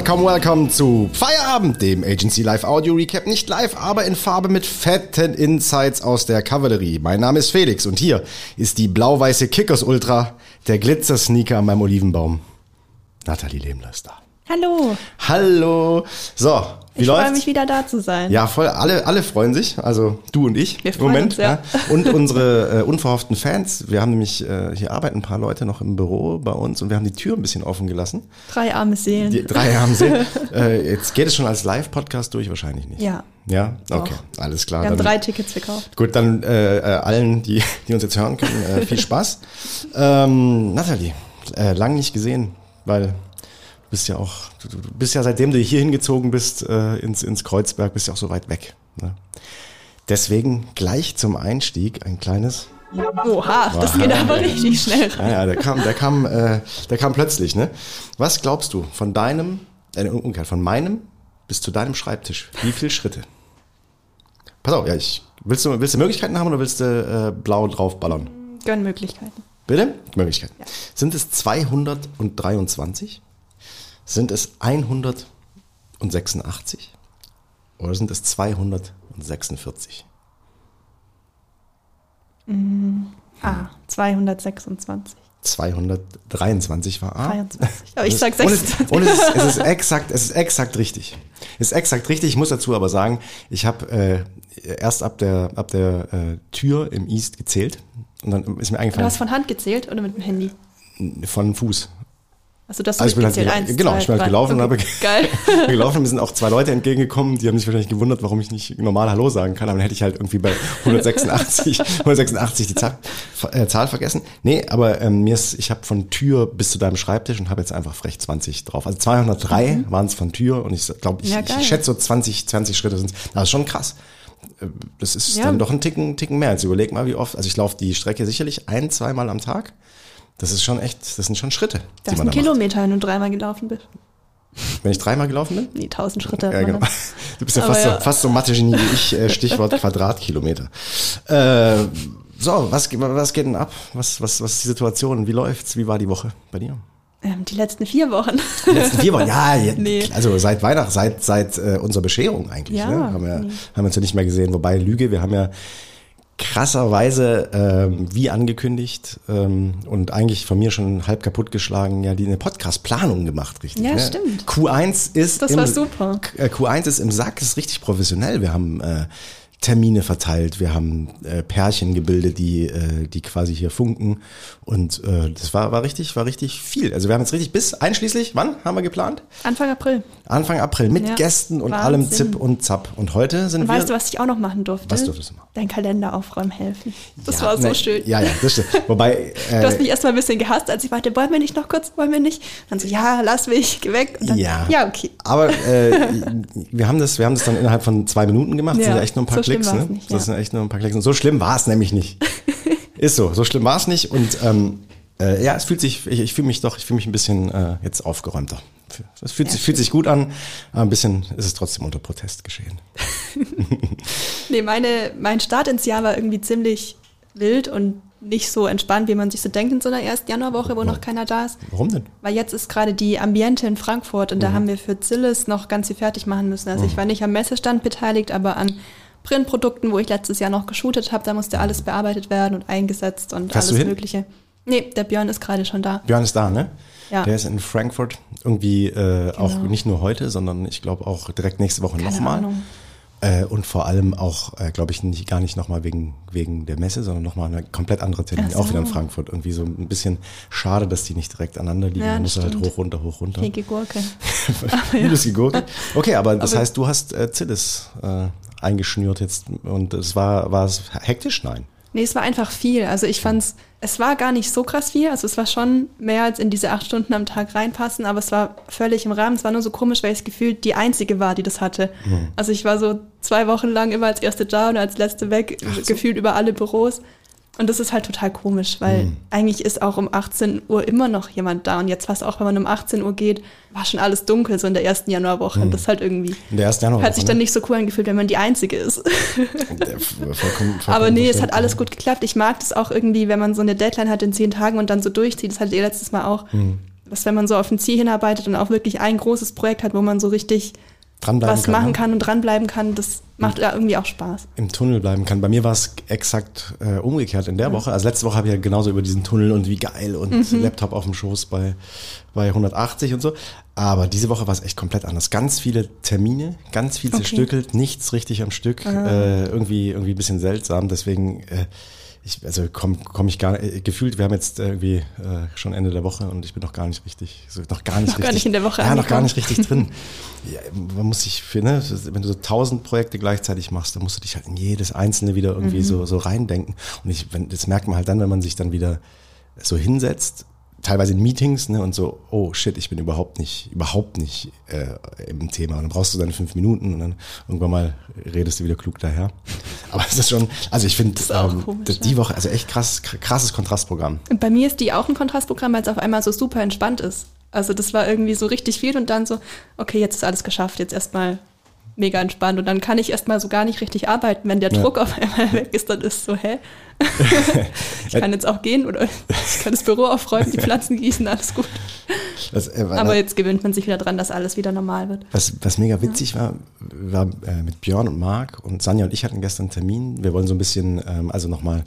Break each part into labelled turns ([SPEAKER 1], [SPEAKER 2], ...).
[SPEAKER 1] Welcome, welcome zu Feierabend, dem Agency Live Audio Recap. Nicht live, aber in Farbe mit fetten Insights aus der Kavallerie. Mein Name ist Felix und hier ist die blau-weiße Kickers Ultra, der Glitzer-Sneaker an meinem Olivenbaum. Nathalie Lehmler ist da.
[SPEAKER 2] Hallo.
[SPEAKER 1] Hallo. So, wie
[SPEAKER 2] ich
[SPEAKER 1] läuft's?
[SPEAKER 2] freue mich wieder da zu sein.
[SPEAKER 1] Ja, voll. Alle, alle freuen sich. Also du und ich
[SPEAKER 2] Wir freuen
[SPEAKER 1] Moment.
[SPEAKER 2] uns, ja.
[SPEAKER 1] Und unsere äh, unverhofften Fans. Wir haben nämlich, äh, hier arbeiten ein paar Leute noch im Büro bei uns und wir haben die Tür ein bisschen offen gelassen.
[SPEAKER 2] Drei arme Seelen.
[SPEAKER 1] Die drei haben sie. äh, jetzt geht es schon als Live-Podcast durch, wahrscheinlich nicht.
[SPEAKER 2] Ja.
[SPEAKER 1] Ja?
[SPEAKER 2] Doch.
[SPEAKER 1] Okay, alles klar.
[SPEAKER 2] Wir haben
[SPEAKER 1] Dann-
[SPEAKER 2] drei Tickets verkauft.
[SPEAKER 1] Gut, dann äh, äh, allen, die, die uns jetzt hören können, äh, viel Spaß. Ähm, Nathalie, lang nicht gesehen, weil bist ja auch, du, bist ja seitdem du hier hingezogen bist äh, ins, ins Kreuzberg, bist ja auch so weit weg. Ne? Deswegen gleich zum Einstieg ein kleines.
[SPEAKER 2] Oha, das geht aber richtig schnell rein.
[SPEAKER 1] Ja, ja, der kam, der kam, äh, der kam plötzlich. Ne? Was glaubst du von deinem, äh, umgekehrt, von meinem bis zu deinem Schreibtisch? Wie viele Schritte? Pass auf, ja, ich willst du, willst du Möglichkeiten haben oder willst du äh, blau draufballern?
[SPEAKER 2] Gönnmöglichkeiten.
[SPEAKER 1] Bitte? Möglichkeiten.
[SPEAKER 2] Ja.
[SPEAKER 1] Sind es 223? Sind es 186? Oder sind es 246?
[SPEAKER 2] Ah, 226.
[SPEAKER 1] 223 war A.
[SPEAKER 2] 23. Aber ich sag
[SPEAKER 1] Und es,
[SPEAKER 2] 26.
[SPEAKER 1] und es, ist, es ist exakt, es ist exakt richtig. Es ist exakt richtig. Ich muss dazu aber sagen, ich habe äh, erst ab der ab der äh, Tür im East gezählt und dann ist mir
[SPEAKER 2] Du
[SPEAKER 1] eingefallen
[SPEAKER 2] hast von Hand gezählt oder mit dem Handy?
[SPEAKER 1] von Fuß.
[SPEAKER 2] Also das
[SPEAKER 1] Also ich bin halt
[SPEAKER 2] Eins,
[SPEAKER 1] genau, ich bin halt gelaufen und
[SPEAKER 2] okay.
[SPEAKER 1] habe
[SPEAKER 2] Geil.
[SPEAKER 1] gelaufen. Mir sind auch zwei Leute entgegengekommen, die haben sich wahrscheinlich gewundert, warum ich nicht normal Hallo sagen kann. Aber dann hätte ich halt irgendwie bei 186, 186 die Zahl, äh, Zahl vergessen. Nee, aber ähm, mir ist, ich habe von Tür bis zu deinem Schreibtisch und habe jetzt einfach frech 20 drauf. Also 203 waren es von Tür und ich glaube, ich,
[SPEAKER 2] Mhm. Ja,
[SPEAKER 1] ich, schätze so 20, 20 Schritte sind. Das ist schon krass. Äh, Das ist
[SPEAKER 2] Ja.
[SPEAKER 1] dann doch ein Ticken, Ticken mehr. Jetzt überleg mal, wie oft. Also ich laufe die Strecke sicherlich ein, zweimal am Tag. Das ist schon echt, das sind schon Schritte.
[SPEAKER 2] Das ein
[SPEAKER 1] da macht.
[SPEAKER 2] Kilometer, wenn du dreimal gelaufen bist.
[SPEAKER 1] Wenn ich dreimal gelaufen bin?
[SPEAKER 2] Nee, 1000 Schritte.
[SPEAKER 1] Ja, genau. Du bist ja
[SPEAKER 2] Aber
[SPEAKER 1] fast,
[SPEAKER 2] ja.
[SPEAKER 1] So, fast so Mathe-Genie wie ich, äh, Stichwort Quadratkilometer. Äh, so, was, was geht denn ab? Was, was, was ist die Situation? Wie läuft's? Wie war die Woche bei dir?
[SPEAKER 2] Ähm, die letzten vier Wochen.
[SPEAKER 1] Die letzten vier Wochen, ja, je-
[SPEAKER 2] Nee.
[SPEAKER 1] also seit Weihnachten, seit, seit äh, unserer Bescherung eigentlich,
[SPEAKER 2] Ja,
[SPEAKER 1] ne? haben, wir,
[SPEAKER 2] nee.
[SPEAKER 1] haben wir uns ja nicht mehr gesehen. Wobei, Lüge, wir haben ja krasserweise, ähm, wie angekündigt ähm, und eigentlich von mir schon halb kaputtgeschlagen, ja, die eine Podcast-Planung gemacht, richtig.
[SPEAKER 2] Ja,
[SPEAKER 1] ne?
[SPEAKER 2] stimmt.
[SPEAKER 1] Q1 ist
[SPEAKER 2] Das
[SPEAKER 1] im,
[SPEAKER 2] war super.
[SPEAKER 1] Äh, Q1 ist im Sack, ist richtig professionell. Wir haben äh, Termine verteilt, wir haben äh, Pärchen gebildet, die, äh, die quasi hier funken. Und äh, das war, war richtig, war richtig viel. Also wir haben jetzt richtig bis einschließlich, wann haben wir geplant?
[SPEAKER 2] Anfang April.
[SPEAKER 1] Anfang April mit
[SPEAKER 2] Ja,
[SPEAKER 1] Gästen und
[SPEAKER 2] Wahnsinn.
[SPEAKER 1] allem Zip und Zap. Und heute sind
[SPEAKER 2] Und
[SPEAKER 1] wir.
[SPEAKER 2] weißt du, was ich auch noch machen durfte?
[SPEAKER 1] Was durftest du machen?
[SPEAKER 2] Dein Kalender aufräumen helfen. Das
[SPEAKER 1] Ja,
[SPEAKER 2] war so
[SPEAKER 1] ne,
[SPEAKER 2] schön.
[SPEAKER 1] Ja, ja, das stimmt. Wobei,
[SPEAKER 2] Du hast
[SPEAKER 1] äh,
[SPEAKER 2] mich erstmal ein bisschen gehasst, als ich meinte, wollen wir nicht noch kurz, wollen wir nicht? Dann so, ja, lass mich, geh weg. Dann,
[SPEAKER 1] Ja.
[SPEAKER 2] ja, okay.
[SPEAKER 1] aber äh, wir haben das, wir haben das dann innerhalb von zwei Minuten gemacht. Das
[SPEAKER 2] Ja,
[SPEAKER 1] sind ja echt nur ein paar
[SPEAKER 2] so
[SPEAKER 1] Klicks, ne?
[SPEAKER 2] nicht,
[SPEAKER 1] Das sind echt nur ein paar Klicks. Und so schlimm war es nämlich nicht. Ist so, so schlimm war es nicht. Und ähm, äh, ja, es fühlt sich, ich, ich fühle mich doch, ich fühle mich ein bisschen äh, jetzt aufgeräumter. Es fühlt, sich, fühlt sich gut an, aber ein bisschen ist es trotzdem unter Protest geschehen.
[SPEAKER 2] Nee, meine, mein Start ins Jahr war irgendwie ziemlich wild und nicht so entspannt, wie man sich so denkt in so einer ersten Januarwoche, wo noch keiner da ist.
[SPEAKER 1] Warum denn?
[SPEAKER 2] Weil jetzt ist gerade die Ambiente in Frankfurt und
[SPEAKER 1] Mhm.
[SPEAKER 2] da haben wir für Zillis noch ganz viel fertig machen müssen. Also ich war nicht am Messestand beteiligt, aber an Printprodukten, wo ich letztes Jahr noch geshootet habe, da musste alles bearbeitet werden und eingesetzt und
[SPEAKER 1] Fährst
[SPEAKER 2] alles? Mögliche. Nee, der Björn ist gerade schon da.
[SPEAKER 1] Björn ist da, ne?
[SPEAKER 2] Ja.
[SPEAKER 1] Der ist in Frankfurt irgendwie äh, auch
[SPEAKER 2] Genau.
[SPEAKER 1] nicht nur heute, sondern ich glaube auch direkt nächste Woche nochmal. Äh, und vor allem auch, äh, glaube ich, nicht, gar nicht nochmal wegen, wegen der Messe, sondern nochmal eine komplett andere Termin,
[SPEAKER 2] so.
[SPEAKER 1] auch wieder in Frankfurt. Irgendwie so ein bisschen schade, dass die nicht direkt aneinander liegen.
[SPEAKER 2] Ja,
[SPEAKER 1] Man muss halt
[SPEAKER 2] stimmt.
[SPEAKER 1] hoch, runter, hoch, runter.
[SPEAKER 2] Hege Gurke.
[SPEAKER 1] Liebes Gurke. Okay, aber das
[SPEAKER 2] Aber-
[SPEAKER 1] heißt, du hast äh, Zillis äh, eingeschnürt jetzt und es war, war es hektisch? Nein.
[SPEAKER 2] Nee, es war einfach viel. Also ich fand's, es war gar nicht so krass viel. Also es war schon mehr als in diese acht Stunden am Tag reinpassen, aber es war völlig im Rahmen. Es war nur so komisch, weil ich gefühlt die Einzige war, die das hatte. Also ich war so zwei Wochen lang immer als Erste da und als Letzte weg, gefühlt über alle Büros. Und das ist halt total komisch, weil
[SPEAKER 1] Mhm.
[SPEAKER 2] eigentlich ist auch um 18 Uhr immer noch jemand da. Und jetzt fast auch, wenn man um 18 Uhr geht, war schon alles dunkel, so in der ersten Januarwoche. Und das halt irgendwie,
[SPEAKER 1] In der ersten Januar.
[SPEAKER 2] hat sich dann nicht so cool angefühlt, wenn man die Einzige ist.
[SPEAKER 1] Vollkommen, vollkommen
[SPEAKER 2] Aber nee, es hat alles gut geklappt. Ich mag das auch irgendwie, wenn man so eine Deadline hat in zehn Tagen und dann so durchzieht. Das hatte ihr letztes Mal auch.
[SPEAKER 1] Hm.
[SPEAKER 2] dass wenn man so auf ein Ziel hinarbeitet und auch wirklich ein großes Projekt hat, wo man so richtig
[SPEAKER 1] Dranbleiben
[SPEAKER 2] was
[SPEAKER 1] kann,
[SPEAKER 2] machen
[SPEAKER 1] ne?
[SPEAKER 2] kann und dranbleiben kann, das macht ja irgendwie auch Spaß.
[SPEAKER 1] im Tunnel bleiben kann. Bei mir war es exakt äh, umgekehrt in der Woche. Also letzte Woche habe ich ja genauso über diesen Tunnel und wie geil und
[SPEAKER 2] Mhm.
[SPEAKER 1] Laptop auf dem Schoß bei, bei 180 und so. Aber diese Woche war es echt komplett anders. Ganz viele Termine, ganz viel
[SPEAKER 2] Okay.
[SPEAKER 1] zerstückelt, nichts richtig am Stück. Äh, irgendwie, irgendwie ein bisschen seltsam. Deswegen, äh, ich, also komme komm ich gar äh, gefühlt, wir haben jetzt irgendwie äh, schon Ende der Woche und ich bin noch gar nicht richtig, so, noch gar nicht
[SPEAKER 2] Noch
[SPEAKER 1] richtig.
[SPEAKER 2] gar nicht in der Woche
[SPEAKER 1] Ja, noch gar nicht richtig drin. Ja, man muss sich ne, wenn du so tausend Projekte gleichzeitig machst, dann musst du dich halt in jedes einzelne wieder irgendwie
[SPEAKER 2] Mhm.
[SPEAKER 1] so, so reindenken. Und ich, wenn, das merkt man halt dann, wenn man sich dann wieder so hinsetzt, teilweise in Meetings, ne, und so, oh shit, ich bin überhaupt nicht, überhaupt nicht äh, im Thema. Und dann brauchst du deine fünf Minuten und dann irgendwann mal redest du wieder klug daher. Aber es ist schon, also ich finde ähm, die Woche, also echt krass, krasses Kontrastprogramm.
[SPEAKER 2] Und bei mir ist die auch ein Kontrastprogramm, weil es auf einmal so super entspannt ist. Also das war irgendwie so richtig viel und dann so, okay, jetzt ist alles geschafft, jetzt erstmal mega entspannt und dann kann ich erstmal so gar nicht richtig arbeiten. Wenn der
[SPEAKER 1] Ja.
[SPEAKER 2] Druck auf einmal weg ist, dann ist so, hä? ich kann jetzt auch gehen oder ich kann das Büro aufräumen, die Pflanzen gießen, alles gut.
[SPEAKER 1] Das, äh,
[SPEAKER 2] Aber jetzt gewöhnt man sich wieder dran, dass alles wieder normal wird.
[SPEAKER 1] Was, was mega witzig war, war äh, mit Björn und Marc und Sanja und ich hatten gestern einen Termin. Wir wollen so ein bisschen, ähm, also nochmal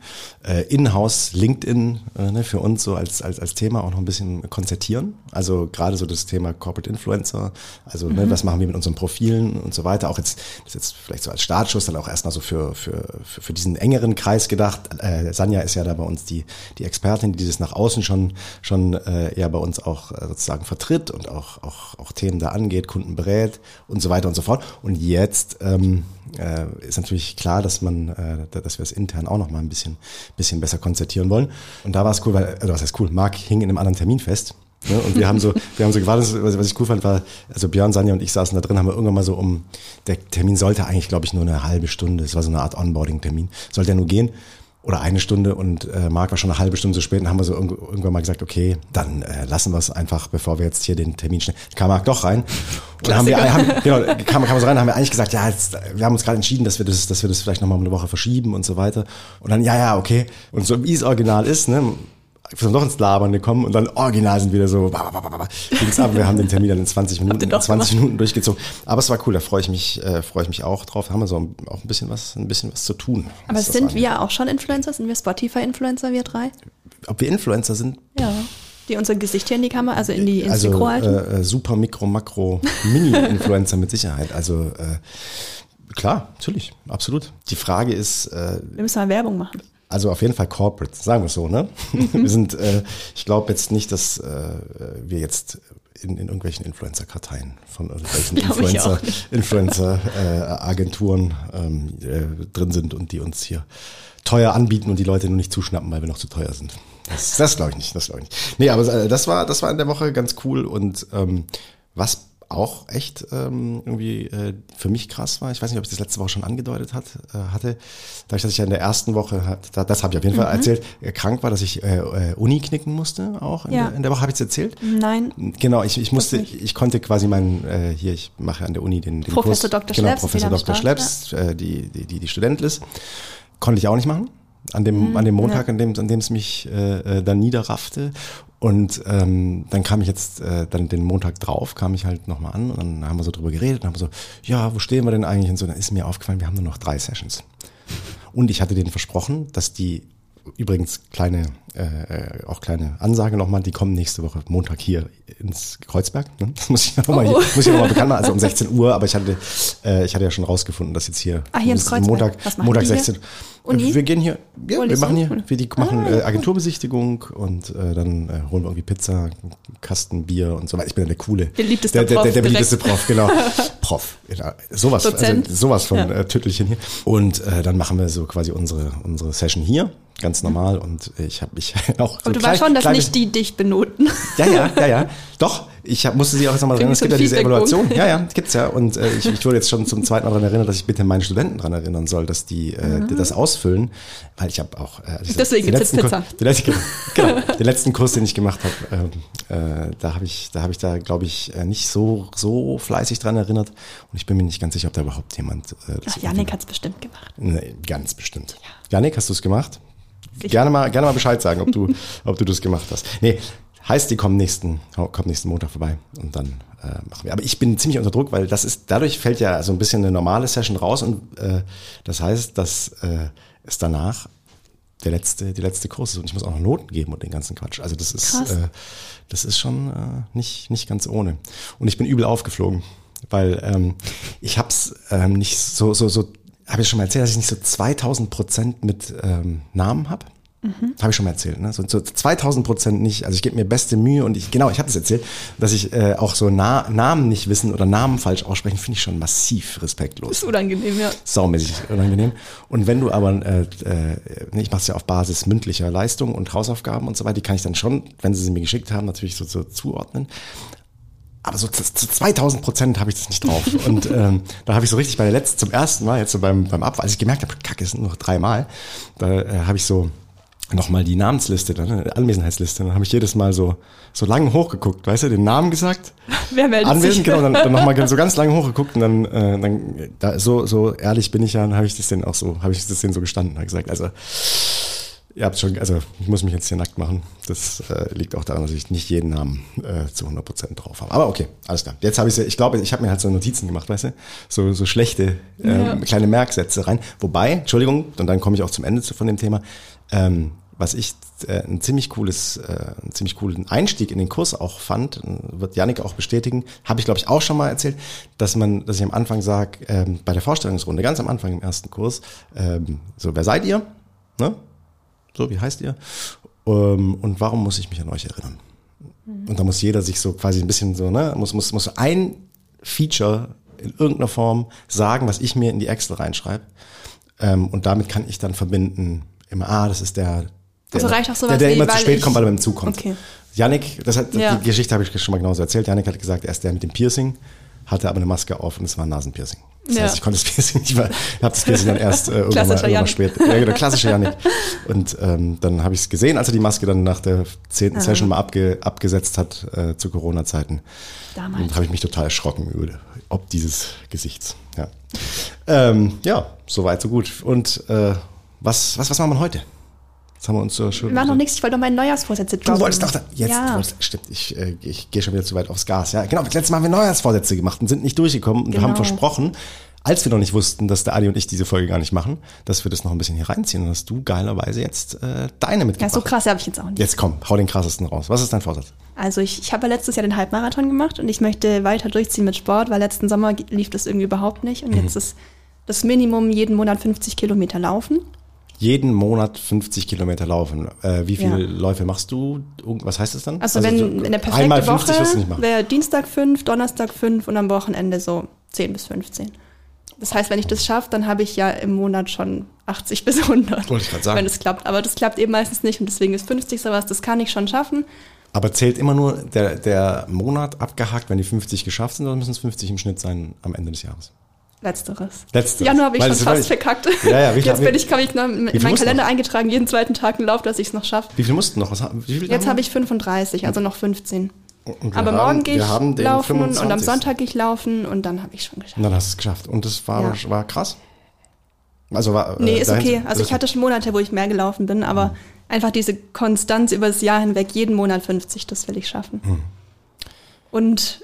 [SPEAKER 1] äh, in-house LinkedIn äh, ne, für uns so als, als, als Thema auch noch ein bisschen konzertieren. Also gerade so das Thema Corporate Influencer, also ne, was machen wir mit unseren Profilen und so weiter. Auch jetzt, das ist jetzt vielleicht so als Startschuss dann auch erstmal so für, für, für, für diesen engeren Kreis gedacht. Äh, Sanja ist ja da bei uns die, die Expertin, die das nach außen schon, schon äh, ja bei uns auch äh, sozusagen vertritt und auch, auch, auch Themen da angeht, Kunden berät und so weiter und so fort. Und jetzt ähm, äh, ist natürlich klar, dass man, äh, dass wir es intern auch noch mal ein bisschen, bisschen besser konzertieren wollen. Und da war es cool, weil, also was heißt cool, Marc hing in einem anderen Termin fest. Ne? Und wir haben so, wir haben so gewartet, was was ich cool fand, war, also Björn, Sanja und ich saßen da drin, haben wir irgendwann mal so um, der Termin sollte eigentlich, glaube ich, nur eine halbe Stunde, es war so eine Art Onboarding-Termin, sollte ja nur gehen oder eine Stunde und äh, Marc war schon eine halbe Stunde zu spät und haben wir so irgend- irgendwann mal gesagt, okay, dann äh, lassen wir es einfach, bevor wir jetzt hier den Termin schnell. Kam Marc doch rein. Und dann haben wir, haben, genau, kam, kam so rein, haben wir eigentlich gesagt, ja, jetzt, wir haben uns gerade entschieden, dass wir das, dass wir das vielleicht nochmal um eine Woche verschieben und so weiter. Und dann, ja, ja, okay. Und so wie es original ist, ne, wir sind doch ins Labern gekommen und dann original sind wieder so, ging's ab. Wir haben den Termin dann in 20 Minuten,
[SPEAKER 2] ihr doch
[SPEAKER 1] 20 Minuten durchgezogen. Aber es war cool, da freue ich mich, äh, freue ich mich auch drauf. Da haben wir so auch ein bisschen was, ein bisschen was zu tun.
[SPEAKER 2] Aber sind
[SPEAKER 1] angeht.
[SPEAKER 2] wir auch schon Influencer? Sind wir Spotify-Influencer, wir drei?
[SPEAKER 1] Ob wir Influencer sind?
[SPEAKER 2] Ja. Die unser Gesicht hier in die Kamera, also in die ins
[SPEAKER 1] Also
[SPEAKER 2] Mikro halten?
[SPEAKER 1] äh, äh, super Mikro, Makro, Mini-Influencer mit Sicherheit. Also äh, klar, natürlich, absolut. Die Frage ist, äh,
[SPEAKER 2] wir müssen mal Werbung machen.
[SPEAKER 1] Also auf jeden Fall Corporate, sagen wir es so, ne? wir sind, äh, ich glaube jetzt nicht, dass äh, wir jetzt in, in irgendwelchen Influencer-Karteien von irgendwelchen
[SPEAKER 2] ich
[SPEAKER 1] Influencer. Influencer-Agenturen ähm, äh, drin sind und die uns hier teuer anbieten und die Leute nur nicht zuschnappen, weil wir noch zu teuer sind. Das, das glaube ich nicht, das glaube ich nicht. Nee, aber äh, das war, das war in der Woche ganz cool und ähm, was auch echt ähm, irgendwie äh, für mich krass war. Ich weiß nicht, ob ich das letzte Woche schon angedeutet hat, äh, hatte. Dadurch, dass ich ja in der ersten Woche, hat, das habe ich auf jeden Fall erzählt, äh, krank war, dass ich äh, äh, Uni knicken musste auch in,
[SPEAKER 2] Ja.
[SPEAKER 1] der, in der Woche. Habe ich es erzählt?
[SPEAKER 2] Nein.
[SPEAKER 1] Genau, ich, ich musste, ich konnte quasi meinen, hier, ich mache an der Uni den, den
[SPEAKER 2] Professor
[SPEAKER 1] Kurs.
[SPEAKER 2] Dr.
[SPEAKER 1] Genau,
[SPEAKER 2] Schlepps,
[SPEAKER 1] Professor Dr. Schlepps, äh, die, die, die, die Studentin ist. Konnte ich auch nicht machen. An dem,
[SPEAKER 2] Mhm,
[SPEAKER 1] an dem Montag, an dem, an dem es mich äh, dann niederraffte. Und ähm, dann kam ich jetzt, äh, dann den Montag drauf, kam ich halt nochmal an und dann haben wir so drüber geredet und haben so, ja, wo stehen wir denn eigentlich? Und so, dann ist mir aufgefallen, wir haben nur noch drei Sessions. Und ich hatte denen versprochen, dass die übrigens kleine, äh, äh, auch kleine Ansage nochmal, die kommen nächste Woche Montag hier ins Kreuzberg. Ne? Das muss ich nochmal
[SPEAKER 2] Oh.
[SPEAKER 1] hier, muss ich noch mal bekannt machen, also um 16 Uhr, aber ich hatte, äh, ich hatte ja schon rausgefunden, dass jetzt hier,
[SPEAKER 2] Ah, hier ins Kreuzberg.
[SPEAKER 1] Montag,
[SPEAKER 2] Was
[SPEAKER 1] Montag
[SPEAKER 2] die hier?
[SPEAKER 1] 16
[SPEAKER 2] Uni?
[SPEAKER 1] Wir gehen hier, ja, wir machen hier, wir die machen
[SPEAKER 2] Ah,
[SPEAKER 1] äh. Agenturbesichtigung und äh, dann äh, holen wir irgendwie Pizza, Kasten Bier und so weiter. Ich bin ja der coole, der, der, der,
[SPEAKER 2] Prof
[SPEAKER 1] der
[SPEAKER 2] direkt.
[SPEAKER 1] beliebteste Prof, genau. Prof, ja, sowas,
[SPEAKER 2] Dozent.
[SPEAKER 1] also sowas von
[SPEAKER 2] Ja.
[SPEAKER 1] äh, Tüttelchen hier. Und äh, dann machen wir so quasi unsere unsere Session hier, ganz normal. Und ich habe mich auch.
[SPEAKER 2] Aber
[SPEAKER 1] so
[SPEAKER 2] du weißt schon, dass
[SPEAKER 1] kleine-
[SPEAKER 2] nicht die dich benoten.
[SPEAKER 1] Ja, ja, ja, ja. Doch, ich hab, musste sie auch jetzt nochmal dran.
[SPEAKER 2] Kriegen
[SPEAKER 1] Es gibt ja diese. Evaluation. Ja, ja, gibt's ja. Und äh, ich, ich wurde jetzt schon zum zweiten Mal daran erinnert, dass ich bitte meine Studenten daran erinnern soll, dass die, äh, die das ausfüllen, weil ich habe auch. Äh,
[SPEAKER 2] Mhm. Deswegen
[SPEAKER 1] den letzten Kurs-
[SPEAKER 2] Pizza.
[SPEAKER 1] Den letzten, genau, den letzten Kurs, den ich gemacht habe, ähm, äh, da habe ich, da habe ich da, glaube ich, äh, nicht so so fleißig dran erinnert. Und ich bin mir nicht ganz sicher, ob da überhaupt jemand. Äh,
[SPEAKER 2] Ach, Janik hat's bestimmt gemacht.
[SPEAKER 1] Nee, ganz bestimmt. Janik, hast du es gemacht? Gerne mal, gerne mal Bescheid sagen, ob du, ob du das gemacht hast. Nee, Heißt, die kommen nächsten, kommen nächsten Montag vorbei und dann äh, machen wir. Aber ich bin ziemlich unter Druck, weil das ist, dadurch fällt ja so ein bisschen eine normale Session raus und äh, das heißt, dass äh, es danach der letzte, die letzte Kurs ist und ich muss auch noch Noten geben und den ganzen Quatsch. Also das ist, äh, das ist schon äh, nicht, nicht ganz ohne. Und ich bin übel aufgeflogen, weil ähm, ich hab's ähm, nicht so, so, so, habe ich schon mal erzählt, dass ich nicht so 2000 Prozent mit ähm, Namen habe. Mhm. Habe ich schon mal erzählt, ne? So, so 2000 Prozent nicht. Also ich gebe mir beste Mühe und ich, genau, ich habe das erzählt, dass ich äh, auch so Na Namen nicht wissen oder Namen falsch aussprechen, finde ich schon massiv respektlos.
[SPEAKER 2] ist unangenehm, ja.
[SPEAKER 1] Saumäßig unangenehm. Und wenn du aber, äh, äh, ich mache es ja auf Basis mündlicher Leistung und Hausaufgaben und so weiter, die kann ich dann schon, wenn sie sie mir geschickt haben, natürlich so, so zuordnen. Aber so zu, zu 2000 Prozent habe ich das nicht drauf. Und ähm, da habe ich so richtig bei der letzten, zum ersten Mal, jetzt so beim, beim Abwahl, als ich gemerkt habe, kacke, es sind nur dreimal, da äh, habe ich so nochmal die Namensliste, dann, Anwesenheitsliste. Dann habe ich jedes Mal so, so lange hochgeguckt, weißt du, den Namen gesagt.
[SPEAKER 2] Wer meldet
[SPEAKER 1] Anwesend,
[SPEAKER 2] sich?
[SPEAKER 1] genau, dann, dann nochmal so ganz lange hochgeguckt und dann, äh, dann da, so, so ehrlich bin ich ja, dann habe ich das denen auch so, habe ich das denen so gestanden, habe gesagt, also ihr habt schon, also ich muss mich jetzt hier nackt machen. Das äh, liegt auch daran, dass ich nicht jeden Namen äh, zu 100% drauf habe. Aber okay, alles klar. Jetzt habe ich ich glaube, ich habe mir halt so Notizen gemacht, weißt du? So, so schlechte äh,
[SPEAKER 2] Ja.
[SPEAKER 1] kleine Merksätze rein. Wobei, Entschuldigung, und dann komme ich auch zum Ende zu, von dem Thema. Ähm, was ich äh, ein ziemlich cooles, äh, einen ziemlich coolen Einstieg in den Kurs auch fand, wird Janik auch bestätigen, habe ich glaube ich auch schon mal erzählt, dass man, dass ich am Anfang sage, ähm, bei der Vorstellungsrunde, ganz am Anfang im ersten Kurs, ähm, so, wer seid ihr? Ne? So, wie heißt ihr? Ähm, und warum muss ich mich an euch erinnern? Und da muss jeder sich so quasi ein bisschen so, ne, muss, muss, muss ein Feature in irgendeiner Form sagen, was ich mir in die Excel reinschreibe. Ähm, und damit kann ich dann verbinden, immer, ah, das ist der, der,
[SPEAKER 2] Also reicht auch sowas
[SPEAKER 1] der, der
[SPEAKER 2] wie,
[SPEAKER 1] immer zu spät kommt, weil er mit dem Zug kommt.
[SPEAKER 2] Okay.
[SPEAKER 1] Yannick, das hat,
[SPEAKER 2] Ja.
[SPEAKER 1] die Geschichte habe ich schon mal genauso erzählt. Yannick hat gesagt, er ist der mit dem Piercing, hatte aber eine Maske auf und es war ein Nasenpiercing. Das
[SPEAKER 2] Ja.
[SPEAKER 1] heißt, ich konnte das Piercing nicht mehr, habe das Piercing dann erst äh, irgendwann, mal, irgendwann mal spät. Ja, genau, klassischer Yannick. Und ähm, dann habe ich es gesehen, als er die Maske dann nach der zehnten Session mal abge, abgesetzt hat äh, zu Corona-Zeiten.
[SPEAKER 2] Damals.
[SPEAKER 1] Und habe ich mich total erschrocken über ob dieses Gesichts. Ja, ähm, ja soweit, so gut. Und äh, was, was, was machen wir heute? Jetzt haben wir uns so schön.
[SPEAKER 2] Wir machen noch nichts, ich wollte noch meinen Neujahrsvorsätze droppen.
[SPEAKER 1] Du wolltest doch da, jetzt,
[SPEAKER 2] ja.
[SPEAKER 1] wolltest, stimmt, ich, äh, ich gehe schon wieder zu weit aufs Gas. Ja, genau, das letzte Mal haben wir Neujahrsvorsätze gemacht und sind nicht durchgekommen und
[SPEAKER 2] Genau.
[SPEAKER 1] haben versprochen, als wir noch nicht wussten, dass der Adi und ich diese Folge gar nicht machen, dass wir das noch ein bisschen hier reinziehen und hast du geilerweise jetzt äh, deine
[SPEAKER 2] ja,
[SPEAKER 1] mitgebracht.
[SPEAKER 2] so krass habe ich jetzt auch nicht.
[SPEAKER 1] Jetzt komm, hau den krassesten raus. Was ist dein Vorsatz?
[SPEAKER 2] Also ich, ich habe ja letztes Jahr den Halbmarathon gemacht und ich möchte weiter durchziehen mit Sport, weil letzten Sommer lief das irgendwie überhaupt nicht. Und
[SPEAKER 1] Mhm.
[SPEAKER 2] jetzt ist das Minimum jeden Monat 50 Kilometer laufen.
[SPEAKER 1] Jeden Monat 50 Kilometer laufen. Äh, wie viele
[SPEAKER 2] Ja.
[SPEAKER 1] Läufe machst du? Was heißt das dann?
[SPEAKER 2] Also, wenn
[SPEAKER 1] so
[SPEAKER 2] in der perfekte
[SPEAKER 1] einmal 50 wirst du nicht
[SPEAKER 2] Woche wäre Dienstag 5, Donnerstag 5 und am Wochenende so 10 bis 15. Das heißt, wenn ich das schaffe, dann habe ich ja im Monat schon 80 bis 100.
[SPEAKER 1] Wollte ich grad sagen.
[SPEAKER 2] Wenn es klappt. Aber das klappt eben meistens nicht und deswegen ist 50 sowas, das kann ich schon schaffen.
[SPEAKER 1] Aber zählt immer nur der, der Monat abgehakt, wenn die 50 geschafft sind, oder müssen es 50 im Schnitt sein am Ende des Jahres?
[SPEAKER 2] Letzteres.
[SPEAKER 1] Letzteres.
[SPEAKER 2] Januar habe ich
[SPEAKER 1] Weil
[SPEAKER 2] schon fast verkackt.
[SPEAKER 1] Ja, ja,
[SPEAKER 2] Jetzt bin ich, habe ich noch in meinen Kalender
[SPEAKER 1] noch?
[SPEAKER 2] eingetragen, jeden zweiten Tag einen Lauf, dass ich es noch schaffe.
[SPEAKER 1] Wie viel mussten noch? Was, viel
[SPEAKER 2] Jetzt habe ich 35, also noch 15.
[SPEAKER 1] wir? Und wir
[SPEAKER 2] Aber
[SPEAKER 1] haben-
[SPEAKER 2] morgen gehe ich laufen und am
[SPEAKER 1] 25..
[SPEAKER 2] Sonntag gehe ich laufen und dann habe ich schon geschafft.
[SPEAKER 1] Und dann hast du es geschafft. Und das war,
[SPEAKER 2] Ja.
[SPEAKER 1] war krass. Also war,
[SPEAKER 2] Nee,
[SPEAKER 1] äh,
[SPEAKER 2] ist okay. Also ich hatte schon Monate, wo ich mehr gelaufen bin, aber
[SPEAKER 1] Mhm.
[SPEAKER 2] einfach diese Konstanz über das Jahr hinweg, jeden Monat 50, das will ich schaffen.
[SPEAKER 1] Mhm.
[SPEAKER 2] Und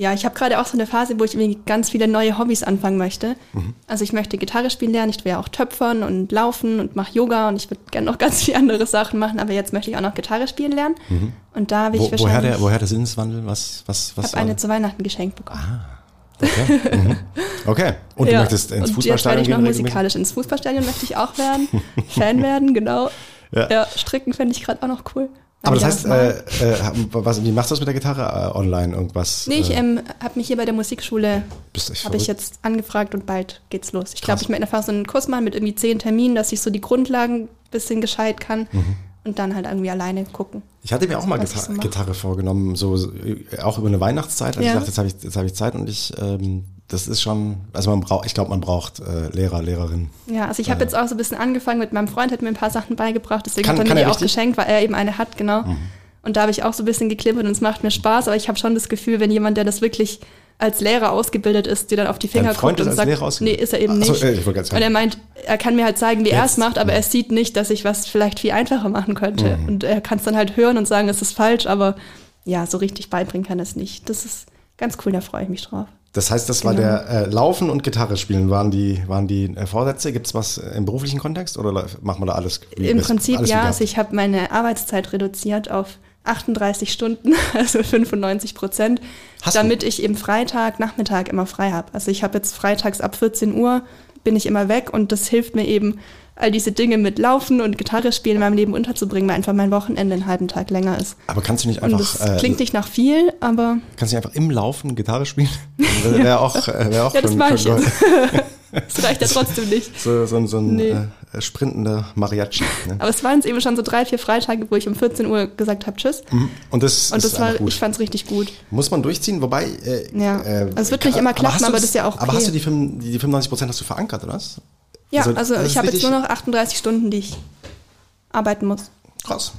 [SPEAKER 2] ja, ich habe gerade auch so eine Phase, wo ich irgendwie ganz viele neue Hobbys anfangen möchte.
[SPEAKER 1] Mhm.
[SPEAKER 2] Also ich möchte Gitarre spielen lernen, ich will ja auch töpfern und laufen und mache Yoga und ich würde gerne noch ganz viele andere Sachen machen, aber jetzt möchte ich auch noch Gitarre spielen lernen. Und da habe ich
[SPEAKER 1] Mhm. Wo, woher, der, woher der Sinneswandel? Was, was, was
[SPEAKER 2] ich habe eine zu Weihnachten geschenkt bekommen.
[SPEAKER 1] Okay. Mhm. okay. Und du
[SPEAKER 2] Ja,
[SPEAKER 1] möchtest ins
[SPEAKER 2] und
[SPEAKER 1] Fußballstadion
[SPEAKER 2] werde ich noch
[SPEAKER 1] gehen?
[SPEAKER 2] musikalisch ins Fußballstadion möchte ich auch werden. Fan werden, genau.
[SPEAKER 1] Ja.
[SPEAKER 2] Ja, stricken fände ich gerade auch noch cool.
[SPEAKER 1] Aber das heißt, äh, äh, was, wie machst du das mit der Gitarre? Äh, online irgendwas?
[SPEAKER 2] nee, ich
[SPEAKER 1] äh,
[SPEAKER 2] ähm, habe mich hier bei der Musikschule, habe ich jetzt angefragt und bald geht's los. Ich glaube, ich möchte einfach so einen Kurs machen mit irgendwie zehn Terminen, dass ich so die Grundlagen ein bisschen gescheit kann
[SPEAKER 1] Mhm.
[SPEAKER 2] und dann halt irgendwie alleine gucken.
[SPEAKER 1] Ich hatte mir auch mal
[SPEAKER 2] was ich
[SPEAKER 1] Gita
[SPEAKER 2] so.
[SPEAKER 1] Gitarre vorgenommen, so äh, auch über eine Weihnachtszeit. Also
[SPEAKER 2] Ja.
[SPEAKER 1] ich dachte, jetzt habe ich, jetzt habe ich Zeit und ich, ähm, das ist schon, also man braucht, ich glaube, man braucht äh, Lehrer, Lehrerinnen.
[SPEAKER 2] Ja, also ich habe jetzt auch so ein bisschen angefangen mit meinem Freund, hat mir ein paar Sachen beigebracht, deswegen
[SPEAKER 1] Kann-
[SPEAKER 2] hat er mir die auch
[SPEAKER 1] richtig?
[SPEAKER 2] geschenkt, weil er eben eine hat, genau. Und da habe ich auch so ein bisschen geklippert und es macht mir Spaß, aber ich habe schon das Gefühl, wenn jemand, der das wirklich als Lehrer ausgebildet ist, die dann auf die Finger
[SPEAKER 1] ist
[SPEAKER 2] und
[SPEAKER 1] als
[SPEAKER 2] sagt, nee, ist er eben
[SPEAKER 1] Ach so,
[SPEAKER 2] nicht.
[SPEAKER 1] äh, ich wollte gerade sagen.
[SPEAKER 2] und er meint, er kann mir halt zeigen, wie er es macht, aber
[SPEAKER 1] ja.
[SPEAKER 2] er sieht nicht, dass ich was vielleicht viel einfacher machen könnte.
[SPEAKER 1] Mhm.
[SPEAKER 2] Und er kann es dann halt hören und sagen, es ist falsch, aber ja, so richtig beibringen kann er es nicht. Das ist ganz cool, da freue ich mich drauf.
[SPEAKER 1] Das heißt, das war
[SPEAKER 2] Genau.
[SPEAKER 1] der äh, Laufen und Gitarre spielen waren die waren die äh, Vorsätze. Gibt es was im beruflichen Kontext oder machen wir da alles?
[SPEAKER 2] Im
[SPEAKER 1] best-
[SPEAKER 2] Prinzip
[SPEAKER 1] alles
[SPEAKER 2] ja, also ich habe meine Arbeitszeit reduziert auf 38 Stunden, also 95 Prozent,
[SPEAKER 1] Hast du?
[SPEAKER 2] damit ich eben Freitag, Nachmittag immer frei habe. Also ich habe jetzt freitags ab 14 Uhr bin ich immer weg und das hilft mir eben, all diese Dinge mit Laufen und Gitarre spielen in meinem Leben unterzubringen, weil einfach mein Wochenende einen halben Tag länger ist.
[SPEAKER 1] Aber kannst du nicht
[SPEAKER 2] Und
[SPEAKER 1] einfach
[SPEAKER 2] das
[SPEAKER 1] äh,
[SPEAKER 2] klingt nicht nach viel, aber
[SPEAKER 1] kannst du nicht einfach im Laufen Gitarre spielen? Wäre wär auch äh, wär auch
[SPEAKER 2] ja, das mache ich jetzt. Es reicht ja trotzdem nicht.
[SPEAKER 1] So, so, ein- so ein
[SPEAKER 2] Nee.
[SPEAKER 1] äh, sprintender Mariachi. Ne?
[SPEAKER 2] Aber es waren jetzt eben schon so drei, vier Freitage, wo ich um 14 Uhr gesagt habe, tschüss.
[SPEAKER 1] Und das,
[SPEAKER 2] Und
[SPEAKER 1] ist
[SPEAKER 2] das war,
[SPEAKER 1] gut.
[SPEAKER 2] ich fand es richtig gut.
[SPEAKER 1] Muss man durchziehen, wobei. Äh,
[SPEAKER 2] Ja.
[SPEAKER 1] äh,
[SPEAKER 2] Also es wird nicht immer klappen,
[SPEAKER 1] du
[SPEAKER 2] aber das ist ja auch
[SPEAKER 1] Aber
[SPEAKER 2] okay.
[SPEAKER 1] hast du die, 5, die 95 Prozent hast du verankert, oder was?
[SPEAKER 2] Ja,
[SPEAKER 1] Also,
[SPEAKER 2] also, ich habe jetzt nur noch 38 Stunden, die ich arbeiten muss.
[SPEAKER 1] Krass.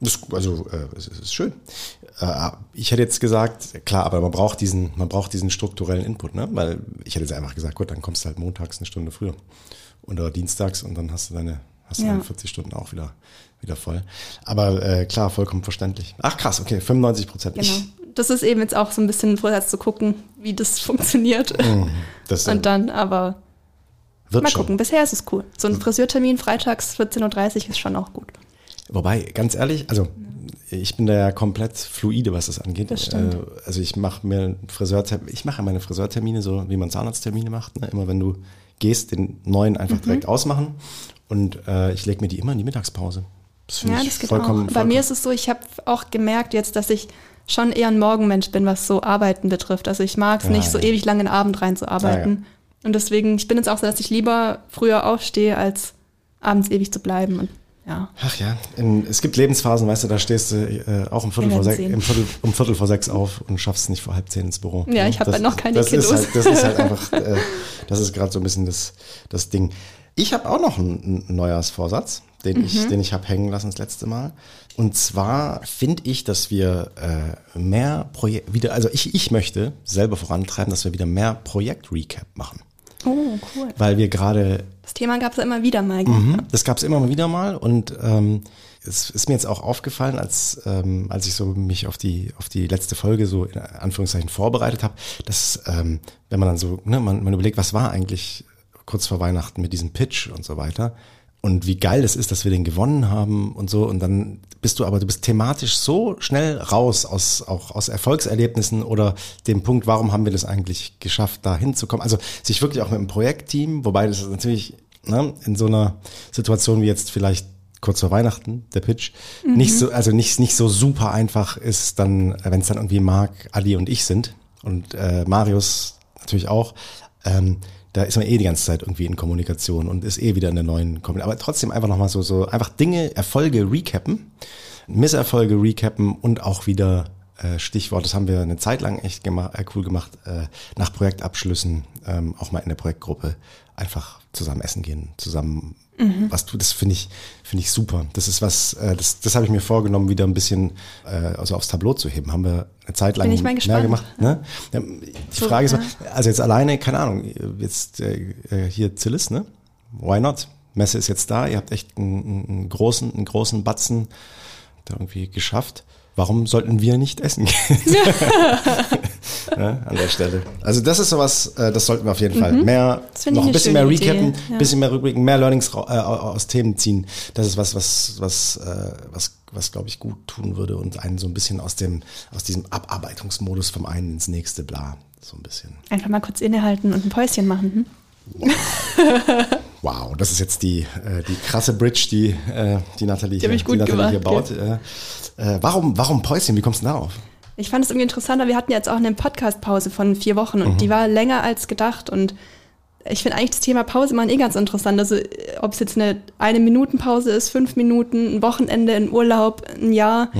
[SPEAKER 1] Das, also, äh, es ist, ist schön. Äh, ich hätte jetzt gesagt, klar, aber man braucht diesen, man braucht diesen strukturellen Input, ne? Weil ich hätte jetzt einfach gesagt, gut, dann kommst du halt montags eine Stunde früher. Oder dienstags und dann hast du deine, hast
[SPEAKER 2] Ja.
[SPEAKER 1] deine 40 Stunden auch wieder, wieder voll. Aber äh, klar, vollkommen verständlich. Ach krass, okay, 95 Prozent.
[SPEAKER 2] Genau. Das ist eben jetzt auch so ein bisschen ein Vorsatz zu gucken, wie das funktioniert.
[SPEAKER 1] Das
[SPEAKER 2] Und dann aber
[SPEAKER 1] wird
[SPEAKER 2] mal
[SPEAKER 1] schon.
[SPEAKER 2] gucken. Bisher ist es cool. So ein Friseurtermin freitags 14.30 Uhr ist schon auch gut.
[SPEAKER 1] Wobei, ganz ehrlich, also ich bin da ja komplett fluide, was das angeht.
[SPEAKER 2] Das.
[SPEAKER 1] Äh, Also ich mache mir einen Friseurtermin, ich mache meine Friseurtermine so, wie man Zahnarzttermine macht. Ne? Immer wenn du gehst, den neuen einfach
[SPEAKER 2] Mhm.
[SPEAKER 1] direkt ausmachen. Und äh, ich lege mir die immer in die Mittagspause. Das
[SPEAKER 2] Ja,
[SPEAKER 1] ich
[SPEAKER 2] das geht
[SPEAKER 1] vollkommen,
[SPEAKER 2] auch. Bei
[SPEAKER 1] vollkommen
[SPEAKER 2] mir ist es so, ich habe auch gemerkt jetzt, dass ich schon eher ein Morgenmensch bin, was so Arbeiten betrifft. Also ich mag es
[SPEAKER 1] Ja,
[SPEAKER 2] nicht, so
[SPEAKER 1] ja.
[SPEAKER 2] ewig lang in den Abend reinzuarbeiten. Und deswegen, ich bin jetzt auch so, dass ich lieber früher aufstehe, als abends ewig zu bleiben. Und ja.
[SPEAKER 1] Ach ja, in, es gibt Lebensphasen, weißt du, da stehst du äh, auch um Viertel, vor sechs, Viertel, um Viertel vor sechs auf und schaffst es nicht vor halb zehn ins Büro.
[SPEAKER 2] Ja, ich habe halt noch keine
[SPEAKER 1] das
[SPEAKER 2] Kiddos.
[SPEAKER 1] Ist halt, das ist halt einfach, äh, das ist gerade so ein bisschen das, das Ding. Ich habe auch noch einen, einen Neujahrsvorsatz, den ich,
[SPEAKER 2] Mhm.
[SPEAKER 1] den ich habe hängen lassen das letzte Mal. Und zwar finde ich, dass wir äh, mehr Projekt wieder, also ich, ich möchte selber vorantreiben, dass wir wieder mehr Projekt-Recap machen.
[SPEAKER 2] Oh, cool.
[SPEAKER 1] Weil wir gerade
[SPEAKER 2] Das Thema gab es ja immer wieder mal.
[SPEAKER 1] Mhm, Das gab es immer wieder mal und ähm, es ist mir jetzt auch aufgefallen, als ähm, als ich so mich auf die auf die letzte Folge so in Anführungszeichen vorbereitet habe, dass ähm, wenn man dann so ne, man, man überlegt, was war eigentlich kurz vor Weihnachten mit diesem Pitch und so weiter und wie geil es ist, dass wir den gewonnen haben und so und dann bist du aber du bist thematisch so schnell raus aus auch aus Erfolgserlebnissen oder dem Punkt, warum haben wir das eigentlich geschafft, da hinzukommen? Also sich wirklich auch mit einem Projektteam, wobei das ist natürlich ne, in so einer Situation wie jetzt vielleicht kurz vor Weihnachten, der Pitch, nicht so, also nicht, nicht so super einfach ist, dann, wenn es dann irgendwie Marc, Ali und ich sind und äh, Marius natürlich auch, ähm, da ist man eh die ganze Zeit irgendwie in Kommunikation und ist eh wieder in der neuen Kommunikation. Aber trotzdem einfach nochmal so, so einfach Dinge, Erfolge recappen, Misserfolge recappen und auch wieder äh, Stichwort, das haben wir eine Zeit lang echt gemacht, äh, cool gemacht, äh, nach Projektabschlüssen ähm, auch mal in der Projektgruppe einfach zusammen essen gehen, zusammen was tun. Das finde ich finde ich super. Das ist was, äh, das das habe ich mir vorgenommen, wieder ein bisschen äh, also aufs Tableau zu heben. Haben wir eine Zeit lang mehr
[SPEAKER 2] gespannt.
[SPEAKER 1] gemacht. Ne? Ja, Die
[SPEAKER 2] So,
[SPEAKER 1] Frage ist,
[SPEAKER 2] ja.
[SPEAKER 1] also jetzt alleine, keine Ahnung, jetzt äh, äh, hier Zillis, ne? Why not? Messe ist jetzt da, ihr habt echt einen, einen- einen großen, einen großen Batzen da irgendwie geschafft. Warum sollten wir nicht essen gehen? ja, an der Stelle. Also das ist sowas, äh, das sollten wir auf jeden Fall mehr,
[SPEAKER 2] Mhm. Finde
[SPEAKER 1] noch ein bisschen mehr recappen,
[SPEAKER 2] Idee, ja.
[SPEAKER 1] bisschen mehr Rückblicken, mehr Learnings äh, aus Themen ziehen. Das ist was, was, was, äh, was, was glaube ich gut tun würde und einen so ein bisschen aus dem, aus diesem Abarbeitungsmodus vom einen ins nächste, bla, so ein bisschen.
[SPEAKER 2] Einfach mal kurz innehalten und ein Päuschen machen. Hm?
[SPEAKER 1] Wow, das ist jetzt die, äh, die krasse Bridge, die, äh, die Nathalie,
[SPEAKER 2] Die
[SPEAKER 1] hier,
[SPEAKER 2] gut
[SPEAKER 1] Nathalie hier baut.
[SPEAKER 2] gemacht,
[SPEAKER 1] Äh, äh, warum, warum Päuschen? Wie kommst du denn darauf?
[SPEAKER 2] Ich fand es irgendwie interessant, weil wir hatten jetzt auch eine Podcast-Pause von vier Wochen und die war länger als gedacht und ich finde eigentlich das Thema Pause immer eh ganz interessant. Also äh, ob es jetzt eine eine Minuten Pause ist, fünf Minuten, ein Wochenende, ein Urlaub, ein Jahr,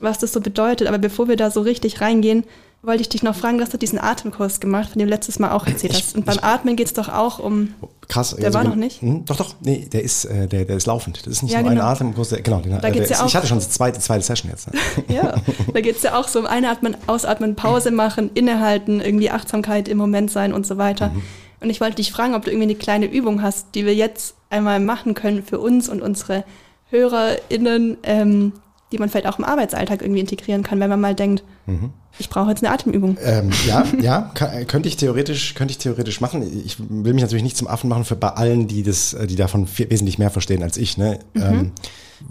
[SPEAKER 2] was das so bedeutet. Aber bevor wir da so richtig reingehen, wollte ich dich noch fragen, du hast doch diesen Atemkurs gemacht, von dem du letztes Mal auch erzählt hast. Und beim Atmen geht es doch auch um.
[SPEAKER 1] Krass.
[SPEAKER 2] Der war
[SPEAKER 1] wenn-
[SPEAKER 2] noch nicht?
[SPEAKER 1] Hm, doch, doch. Nee, der ist, äh, der, der ist laufend. Das ist nicht
[SPEAKER 2] Ja,
[SPEAKER 1] nur ein
[SPEAKER 2] genau.
[SPEAKER 1] Atemkurs. Der, genau, den,
[SPEAKER 2] Da geht's
[SPEAKER 1] der
[SPEAKER 2] ja
[SPEAKER 1] ist, Ich
[SPEAKER 2] auch-
[SPEAKER 1] hatte schon die zweite, zweite Session jetzt. Ne?
[SPEAKER 2] Ja, da geht es ja auch so um Einatmen, Ausatmen, Pause machen, innehalten, irgendwie Achtsamkeit im Moment sein und so weiter.
[SPEAKER 1] Mhm.
[SPEAKER 2] Und ich wollte dich fragen, ob du irgendwie eine kleine Übung hast, die wir jetzt einmal machen können für uns und unsere HörerInnen, ähm, die man vielleicht auch im Arbeitsalltag irgendwie integrieren kann, wenn man mal denkt,
[SPEAKER 1] Mhm.
[SPEAKER 2] Ich brauche jetzt eine Atemübung.
[SPEAKER 1] Ähm, ja, ja, kann, könnte ich theoretisch, könnte ich theoretisch machen. Ich will mich natürlich nicht zum Affen machen für bei allen, die das, äh, die davon viel, wesentlich mehr verstehen als ich. Ne? Ähm,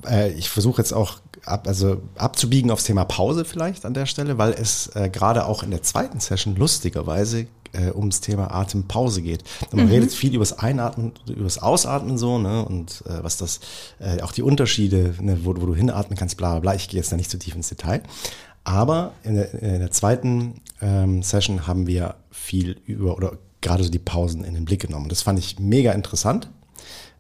[SPEAKER 1] äh, ich versuche jetzt auch ab, also abzubiegen aufs Thema Pause vielleicht an der Stelle, weil es äh, gerade auch in der zweiten Session lustigerweise äh, ums Thema Atempause geht. Man redet viel übers Einatmen, übers Ausatmen so, ne? Und äh, was das, äh, auch die Unterschiede, ne? wo, wo du hinatmen kannst, bla bla bla. Ich gehe jetzt da nicht zu tief ins Detail. Aber in der, in der zweiten ähm, Session haben wir viel über oder gerade so die Pausen in den Blick genommen. Das fand ich mega interessant.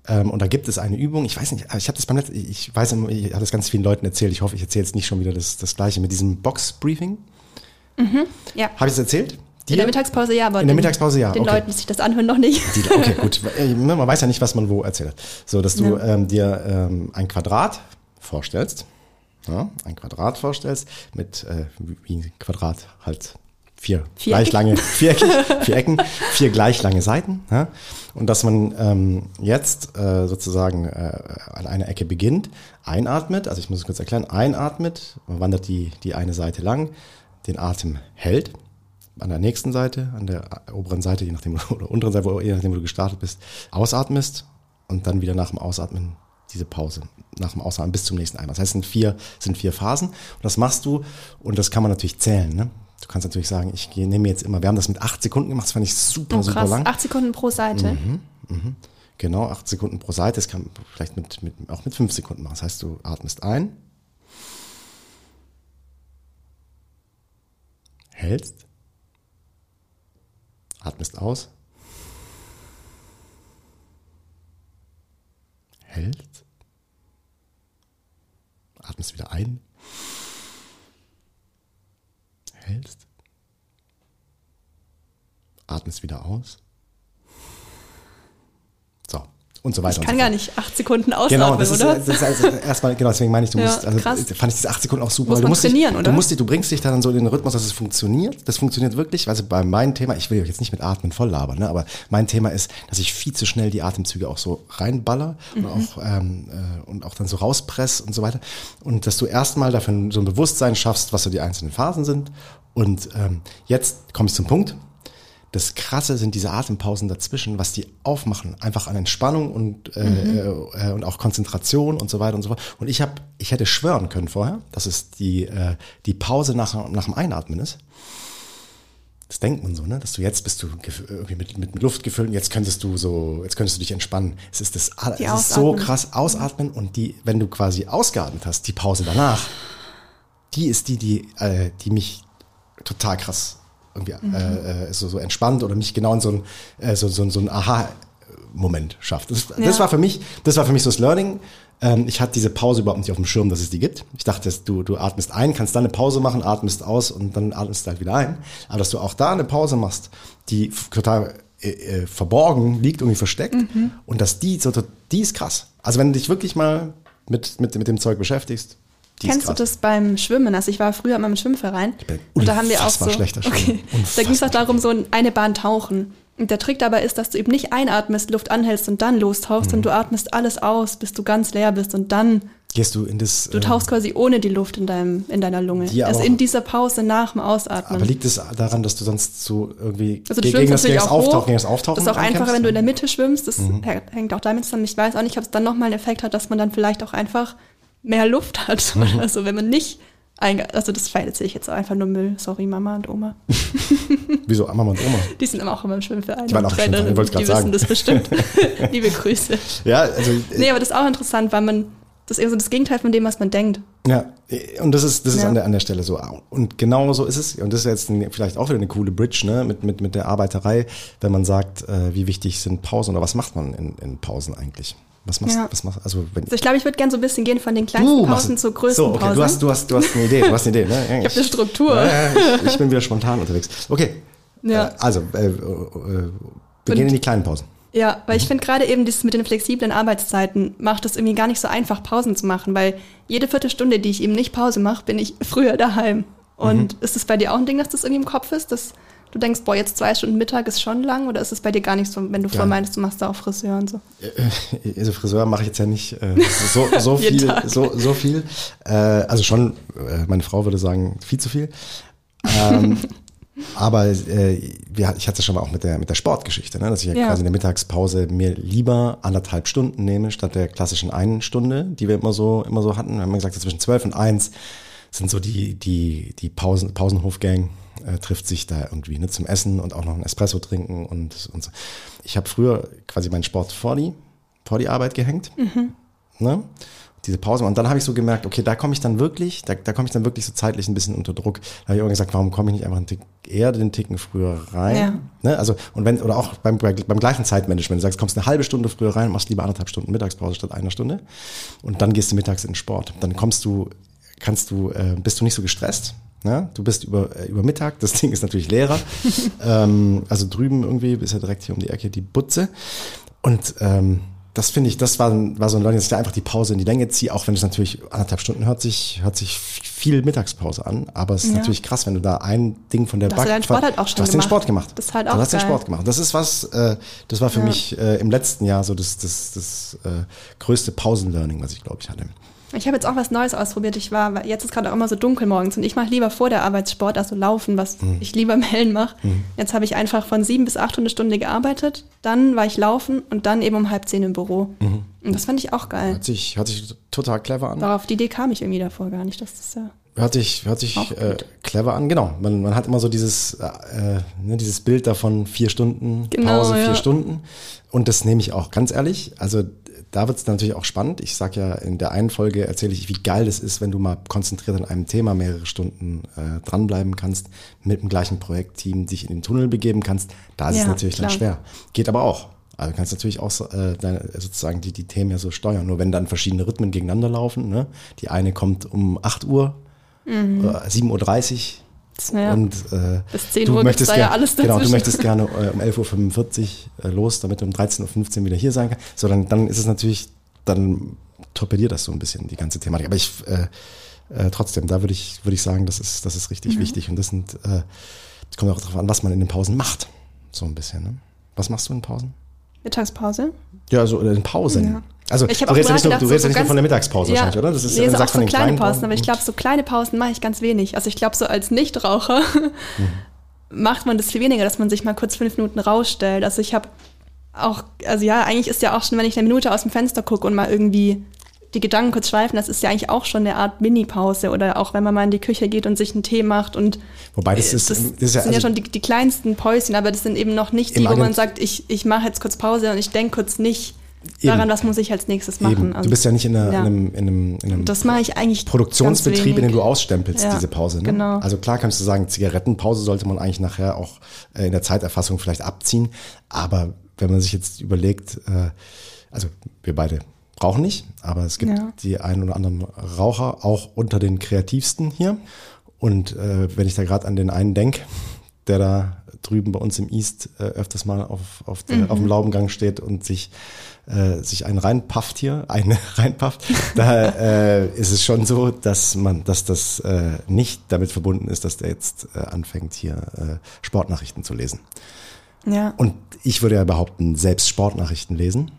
[SPEAKER 1] Ähm, und da gibt es eine Übung, ich weiß nicht, ich habe das beim letzten, ich weiß, ich habe das ganz vielen Leuten erzählt. Ich hoffe, ich erzähle jetzt nicht schon wieder das, das Gleiche mit diesem Box-Briefing.
[SPEAKER 2] Ja.
[SPEAKER 1] Habe ich es erzählt?
[SPEAKER 2] In der Mittagspause ja, aber
[SPEAKER 1] In der
[SPEAKER 2] den-
[SPEAKER 1] Mittagspause ja,
[SPEAKER 2] Den
[SPEAKER 1] okay.
[SPEAKER 2] Leuten, die sich das anhören, noch nicht.
[SPEAKER 1] Die, okay, gut. Äh, Man weiß ja nicht, was man wo erzählt hat. So, dass du
[SPEAKER 2] Ja.
[SPEAKER 1] ähm, dir ähm, ein Quadrat vorstellst, ja, ein Quadrat vorstellst mit äh, wie ein Quadrat halt vier
[SPEAKER 2] Viereckig?
[SPEAKER 1] gleich lange viereckig, vier Ecken, vier gleich lange Seiten. Ja, und dass man ähm, jetzt äh, sozusagen äh, an einer Ecke beginnt, einatmet, also ich muss es kurz erklären, einatmet, man wandert die, die eine Seite lang, den Atem hält, an der nächsten Seite, an der oberen Seite, je nachdem, oder unteren Seite, je nachdem, wo du gestartet bist, ausatmest und dann wieder nach dem Ausatmen diese Pause, nach dem Ausatmen bis zum nächsten Einmal. Das heißt, es sind vier, sind vier Phasen und das machst du und das kann man natürlich zählen. Ne? Du kannst natürlich sagen, ich gehe- nehme jetzt immer, wir haben das mit acht Sekunden gemacht, das fand ich super,
[SPEAKER 2] Oh,
[SPEAKER 1] super
[SPEAKER 2] krass.
[SPEAKER 1] lang.
[SPEAKER 2] Acht Sekunden pro Seite.
[SPEAKER 1] Genau, acht Sekunden pro Seite. Das kann man vielleicht mit, mit, auch mit fünf Sekunden machen. Das heißt, du atmest ein, hältst, atmest aus, hältst, atmest wieder ein, hältst, atmest wieder aus. So, und so weiter.
[SPEAKER 2] Ich kann
[SPEAKER 1] so
[SPEAKER 2] gar nicht acht Sekunden ausatmen,
[SPEAKER 1] Genau, das ist,
[SPEAKER 2] oder?
[SPEAKER 1] das ist also erstmal, genau, deswegen meine ich, du
[SPEAKER 2] Ja,
[SPEAKER 1] musst, also
[SPEAKER 2] krass.
[SPEAKER 1] fand ich diese acht Sekunden auch super.
[SPEAKER 2] Muss
[SPEAKER 1] weil du
[SPEAKER 2] man
[SPEAKER 1] musst
[SPEAKER 2] trainieren,
[SPEAKER 1] dich,
[SPEAKER 2] oder?
[SPEAKER 1] Du musst dich, du bringst dich dann so in den Rhythmus, dass es funktioniert. Das funktioniert wirklich. Also bei meinem Thema, ich will euch jetzt nicht mit Atmen voll labern, ne, aber mein Thema ist, dass ich viel zu schnell die Atemzüge auch so reinballer
[SPEAKER 2] Mhm.
[SPEAKER 1] und auch, ähm, äh, und auch dann so rauspress und so weiter. Und dass du erstmal dafür so ein Bewusstsein schaffst, was so die einzelnen Phasen sind. Und ähm, jetzt komme ich zum Punkt. Das Krasse sind diese Atempausen dazwischen, was die aufmachen, einfach an Entspannung und, äh, äh, und auch Konzentration und so weiter und so fort. Und ich habe, ich hätte schwören können vorher, dass es die, äh, die Pause nach, nach dem Einatmen ist. Das denkt man so, ne? Dass du jetzt bist du irgendwie mit, mit, mit Luft gefüllt und jetzt könntest du so, jetzt könntest du dich entspannen. Es ist das,
[SPEAKER 2] Die
[SPEAKER 1] es ist so krass ausatmen und die, wenn du quasi ausgeatmet hast, die Pause danach, die ist die, die, äh, die mich total krass irgendwie äh, äh, so, so entspannt oder mich genau in so ein, äh, so, so, so ein Aha-Moment schafft. Das, das
[SPEAKER 2] Ja.
[SPEAKER 1] war für mich, das war für mich so das Learning. Ähm, ich hatte diese Pause überhaupt nicht auf dem Schirm, dass es die gibt. Ich dachte, du, du atmest ein, kannst dann eine Pause machen, atmest aus und dann atmest du halt wieder ein. Aber dass du auch da eine Pause machst, die total äh, äh, verborgen liegt, irgendwie versteckt und dass die so, die ist krass. Also wenn du dich wirklich mal mit, mit, mit dem Zeug beschäftigst,
[SPEAKER 2] Kennst du das beim Schwimmen? Also ich war früher mal im Schwimmverein
[SPEAKER 1] bin
[SPEAKER 2] und da haben wir auch so.
[SPEAKER 1] schlechter
[SPEAKER 2] okay. Da ging es auch darum, so in eine Bahn tauchen. Und der Trick dabei ist, dass du eben nicht einatmest, Luft anhältst und dann lostauchst,
[SPEAKER 1] Mhm.
[SPEAKER 2] sondern du atmest alles aus, bis du ganz leer bist und dann
[SPEAKER 1] Gehst du in das.
[SPEAKER 2] du
[SPEAKER 1] ähm,
[SPEAKER 2] tauchst quasi ohne die Luft in deinem in deiner Lunge.
[SPEAKER 1] Die
[SPEAKER 2] also
[SPEAKER 1] aber-
[SPEAKER 2] in dieser Pause nach dem Ausatmen.
[SPEAKER 1] Aber liegt es daran, dass du sonst so irgendwie
[SPEAKER 2] Also du
[SPEAKER 1] gegen, das, gegen das
[SPEAKER 2] auch
[SPEAKER 1] Auftauchen,
[SPEAKER 2] hoch.
[SPEAKER 1] gegen das Auftauchen
[SPEAKER 2] Das ist auch einfacher, wenn du in der Mitte schwimmst. Das
[SPEAKER 1] Mhm.
[SPEAKER 2] hängt auch damit zusammen. Ich weiß auch nicht, ob es dann nochmal einen Effekt hat, dass man dann vielleicht auch einfach mehr Luft hat.
[SPEAKER 1] Mhm.
[SPEAKER 2] Also wenn man nicht also das erzähle ich jetzt einfach nur Müll. Sorry, Mama und Oma.
[SPEAKER 1] Wieso, Mama und Oma?
[SPEAKER 2] Die sind immer auch immer im Schwimmverein.
[SPEAKER 1] Die waren auch im Schwimmverein,
[SPEAKER 2] Trainerinnen,
[SPEAKER 1] wollte ich
[SPEAKER 2] Die
[SPEAKER 1] grad
[SPEAKER 2] wissen
[SPEAKER 1] sagen.
[SPEAKER 2] das bestimmt. Liebe Grüße.
[SPEAKER 1] Ja, also
[SPEAKER 2] Nee, aber das ist auch interessant, weil man das ist eher so das Gegenteil von dem, was man denkt.
[SPEAKER 1] Ja, und das ist, das ist
[SPEAKER 2] Ja.
[SPEAKER 1] an, der, an der Stelle so. Und genau so ist es. Und das ist jetzt ein, vielleicht auch wieder eine coole Bridge, ne, mit, mit, mit der Arbeiterei, wenn man sagt, äh, wie wichtig sind Pausen oder was macht man in, in Pausen eigentlich? Was machst,
[SPEAKER 2] Ja.
[SPEAKER 1] was machst, also wenn
[SPEAKER 2] ich glaube, ich würde gerne so ein bisschen gehen von den kleinsten Pausen zur größten
[SPEAKER 1] so, okay,
[SPEAKER 2] Pause.
[SPEAKER 1] Du hast, du hast, du hast eine Idee, du hast eine Idee, ne?
[SPEAKER 2] Ich habe eine Struktur.
[SPEAKER 1] Ja, ich, ich bin wieder spontan unterwegs. Okay.
[SPEAKER 2] Ja.
[SPEAKER 1] Äh, also, äh, äh, äh, wir gehen in die kleinen Pausen.
[SPEAKER 2] Ja, weil
[SPEAKER 1] Mhm.
[SPEAKER 2] ich finde gerade eben dieses mit den flexiblen Arbeitszeiten macht es irgendwie gar nicht so einfach, Pausen zu machen, weil jede Viertelstunde, die ich eben nicht Pause mache, bin ich früher daheim. Und
[SPEAKER 1] Mhm.
[SPEAKER 2] ist es bei dir auch ein Ding, dass das irgendwie im Kopf ist, dass du denkst, boah, jetzt zwei Stunden Mittag ist schon lang oder ist es bei dir gar nicht so, wenn du vorher meinst, du machst da auch Friseur und so?
[SPEAKER 1] Äh, Also Friseur mache ich jetzt ja nicht äh, so, so viel,
[SPEAKER 2] Tag.
[SPEAKER 1] so, so viel. Äh, also schon, äh, meine Frau würde sagen, viel zu viel. Ähm, aber äh, wir, ich hatte es schon mal auch mit der, mit der Sportgeschichte, ne? dass ich ja,
[SPEAKER 2] Ja.
[SPEAKER 1] quasi in der Mittagspause mir lieber anderthalb Stunden nehme, statt der klassischen einen Stunde, die wir immer so, immer so hatten. Wir haben gesagt, so zwischen zwölf und eins sind so die, die, die Pausen, Pausenhofgang äh, trifft sich da irgendwie ne, zum Essen und auch noch ein Espresso trinken und, und so. Ich habe früher quasi meinen Sport vor die, vor die Arbeit gehängt. Ne? Diese Pause. Und dann habe ich so gemerkt, okay, da komme ich dann wirklich, da, da komme ich dann wirklich so zeitlich ein bisschen unter Druck. Da habe ich irgendwann gesagt, warum komme ich nicht einfach einen Tick, eher den Ticken früher rein?
[SPEAKER 2] Ja.
[SPEAKER 1] Ne? Also, und wenn, oder auch beim, beim gleichen Zeitmanagement, du sagst, kommst eine halbe Stunde früher rein, machst lieber anderthalb Stunden Mittagspause statt einer Stunde. Und dann gehst du mittags in den Sport. Dann kommst du, kannst du, äh, bist du nicht so gestresst. Ne? Du bist über, äh, über Mittag, das Ding ist natürlich leerer. ähm, also drüben irgendwie ist ja direkt hier um die Ecke die Butze. Und ähm, das finde ich, das war, war so ein Learning, dass ich da einfach die Pause in die Länge ziehe, auch wenn es natürlich anderthalb Stunden hört sich, hört sich viel Mittagspause an, aber es ist
[SPEAKER 2] Ja.
[SPEAKER 1] natürlich krass, wenn du da ein Ding von der
[SPEAKER 2] Da hast du deinen Sport halt auch schon
[SPEAKER 1] Du hast den
[SPEAKER 2] gemacht.
[SPEAKER 1] Sport gemacht.
[SPEAKER 2] Das ist halt
[SPEAKER 1] Du
[SPEAKER 2] auch
[SPEAKER 1] hast den
[SPEAKER 2] geil.
[SPEAKER 1] Sport gemacht. Das ist was, äh, das war für
[SPEAKER 2] Ja.
[SPEAKER 1] mich äh, im letzten Jahr so das, das, das äh, größte Pausenlearning, was ich glaube ich hatte.
[SPEAKER 2] Ich habe jetzt auch was Neues ausprobiert. Ich war, weil jetzt ist gerade auch immer so dunkel morgens und ich mache lieber vor der Arbeitssport, also laufen, was
[SPEAKER 1] Mhm.
[SPEAKER 2] ich lieber im Hellen mache. Jetzt habe ich einfach von sieben bis acht Stunde gearbeitet, dann war ich laufen und dann eben um halb zehn im Büro.
[SPEAKER 1] Mhm.
[SPEAKER 2] Und das fand ich auch geil.
[SPEAKER 1] Hört sich, hört sich total clever an.
[SPEAKER 2] Darauf die Idee kam ich irgendwie davor gar nicht. Das ist ja.
[SPEAKER 1] Hört sich, hört sich äh, clever an, genau. Man, man hat immer so dieses, äh, ne, dieses Bild davon, vier Stunden
[SPEAKER 2] Genau,
[SPEAKER 1] Pause, vier
[SPEAKER 2] ja.
[SPEAKER 1] Stunden. Und das nehme ich auch ganz ehrlich. Also da wird es natürlich auch spannend. Ich sag ja, in der einen Folge erzähle ich, wie geil es ist, wenn du mal konzentriert an einem Thema mehrere Stunden äh, dranbleiben kannst, mit dem gleichen Projektteam dich in den Tunnel begeben kannst. Da ist es
[SPEAKER 2] Ja,
[SPEAKER 1] natürlich dann
[SPEAKER 2] klar.
[SPEAKER 1] schwer. Geht aber auch. Also du kannst natürlich auch äh, deine, sozusagen die, die Themen ja so steuern. Nur wenn dann verschiedene Rhythmen gegeneinander laufen, ne? die eine kommt um 8 Uhr,
[SPEAKER 2] Mhm.
[SPEAKER 1] äh, 7.30 Uhr
[SPEAKER 2] Ja.
[SPEAKER 1] und äh,
[SPEAKER 2] Bis 10
[SPEAKER 1] du
[SPEAKER 2] Uhr
[SPEAKER 1] möchtest
[SPEAKER 2] da ja alles
[SPEAKER 1] Genau, du
[SPEAKER 2] dazwischen.
[SPEAKER 1] möchtest gerne äh, um 11.45 Uhr äh, los, damit du um 13.15 Uhr wieder hier sein kannst. So, dann, dann ist es natürlich, dann torpediert das so ein bisschen die ganze Thematik. Aber ich äh, äh, trotzdem, da würde ich, würde ich sagen, das ist, das ist
[SPEAKER 2] Mhm.
[SPEAKER 1] richtig wichtig. Und das sind, äh, das kommt auch darauf an, was man in den Pausen macht. So ein bisschen. Ne? Was machst du in Pausen?
[SPEAKER 2] Mittagspause.
[SPEAKER 1] Ja, also in Pausen.
[SPEAKER 2] Ja.
[SPEAKER 1] Also
[SPEAKER 2] Ich auch
[SPEAKER 1] redest ja nicht nur,
[SPEAKER 2] gedacht,
[SPEAKER 1] du
[SPEAKER 2] so-
[SPEAKER 1] redest
[SPEAKER 2] so
[SPEAKER 1] ja nicht nur von der Mittagspause wahrscheinlich, oder? Das ist,
[SPEAKER 2] nee,
[SPEAKER 1] wenn
[SPEAKER 2] so
[SPEAKER 1] du
[SPEAKER 2] auch so
[SPEAKER 1] von den
[SPEAKER 2] kleine
[SPEAKER 1] kleinen
[SPEAKER 2] Pausen, aber ich glaube, so kleine Pausen mache ich ganz wenig. Also ich glaube, so als Nichtraucher macht man das viel weniger, dass man sich mal kurz fünf Minuten rausstellt. Also ich habe auch, also ja, eigentlich ist ja auch schon, wenn ich eine Minute aus dem Fenster gucke und mal irgendwie die Gedanken kurz schweifen, das ist ja eigentlich auch schon eine Art Mini-Pause. Oder auch wenn man mal in die Küche geht und sich einen Tee macht und
[SPEAKER 1] Wobei das
[SPEAKER 2] äh,
[SPEAKER 1] ist,
[SPEAKER 2] das,
[SPEAKER 1] das ist ja,
[SPEAKER 2] sind ja
[SPEAKER 1] also,
[SPEAKER 2] schon die, die kleinsten Päuschen, aber das sind eben noch nicht die, wo man sagt, ich, ich mache jetzt kurz Pause und ich denke kurz nicht
[SPEAKER 1] Eben.
[SPEAKER 2] daran, was muss ich als nächstes machen.
[SPEAKER 1] Du bist ja nicht in, einer,
[SPEAKER 2] ja.
[SPEAKER 1] in einem, in einem, in einem
[SPEAKER 2] das mache ich eigentlich
[SPEAKER 1] Produktionsbetrieb, in dem du ausstempelst,
[SPEAKER 2] Ja,
[SPEAKER 1] diese Pause. Ne?
[SPEAKER 2] genau.
[SPEAKER 1] Also klar kannst du sagen, Zigarettenpause sollte man eigentlich nachher auch äh, in der Zeiterfassung vielleicht abziehen. Aber wenn man sich jetzt überlegt, äh, also wir beide rauchen nicht, aber es gibt
[SPEAKER 2] Ja.
[SPEAKER 1] die einen oder anderen Raucher, auch unter den kreativsten hier. Und äh, wenn ich da gerade an den einen denke, der da drüben bei uns im East äh, öfters mal auf, auf, der, auf dem Laubengang steht und sich, äh, sich einen reinpafft hier, eine reinpafft, da äh, ist es schon so, dass man, dass das äh, nicht damit verbunden ist, dass der jetzt äh, anfängt, hier äh, Sportnachrichten zu lesen.
[SPEAKER 2] Ja.
[SPEAKER 1] Und ich würde ja behaupten, selbst Sportnachrichten lesen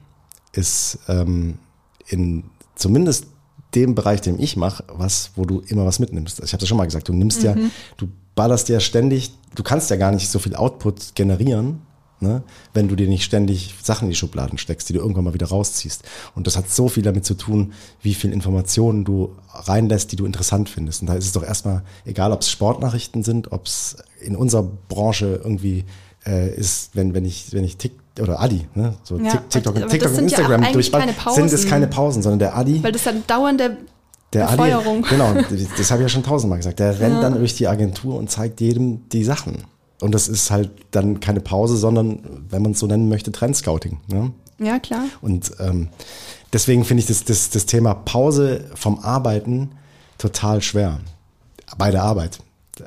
[SPEAKER 1] ist ähm, in zumindest dem Bereich, den ich mache, was, wo du immer was mitnimmst. Ich habe das schon mal gesagt, du nimmst ja, du ballerst ja ständig, du kannst ja gar nicht so viel Output generieren, ne, wenn du dir nicht ständig Sachen in die Schubladen steckst, die du irgendwann mal wieder rausziehst. Und das hat so viel damit zu tun, wie viel Informationen du reinlässt, die du interessant findest. Und da ist es doch erstmal egal, ob es Sportnachrichten sind, ob es in unserer Branche irgendwie äh, ist, wenn, wenn ich, wenn ich Tik oder Adi, ne? so
[SPEAKER 2] Ja,
[SPEAKER 1] TikTok,
[SPEAKER 2] aber
[SPEAKER 1] TikTok und
[SPEAKER 2] ja
[SPEAKER 1] Instagram durchballert,
[SPEAKER 2] keine
[SPEAKER 1] sind es keine Pausen, sondern der Adi,
[SPEAKER 2] Weil das dann dauernde
[SPEAKER 1] der Adi,
[SPEAKER 2] Befeuerung.
[SPEAKER 1] genau, das habe ich ja schon tausendmal gesagt, der rennt dann durch die Agentur und zeigt jedem die Sachen. Und das ist halt dann keine Pause, sondern, wenn man es so nennen möchte, Trendscouting. Ne?
[SPEAKER 2] Ja, klar.
[SPEAKER 1] Und ähm, deswegen finde ich das, das, das Thema Pause vom Arbeiten total schwer. Bei der Arbeit.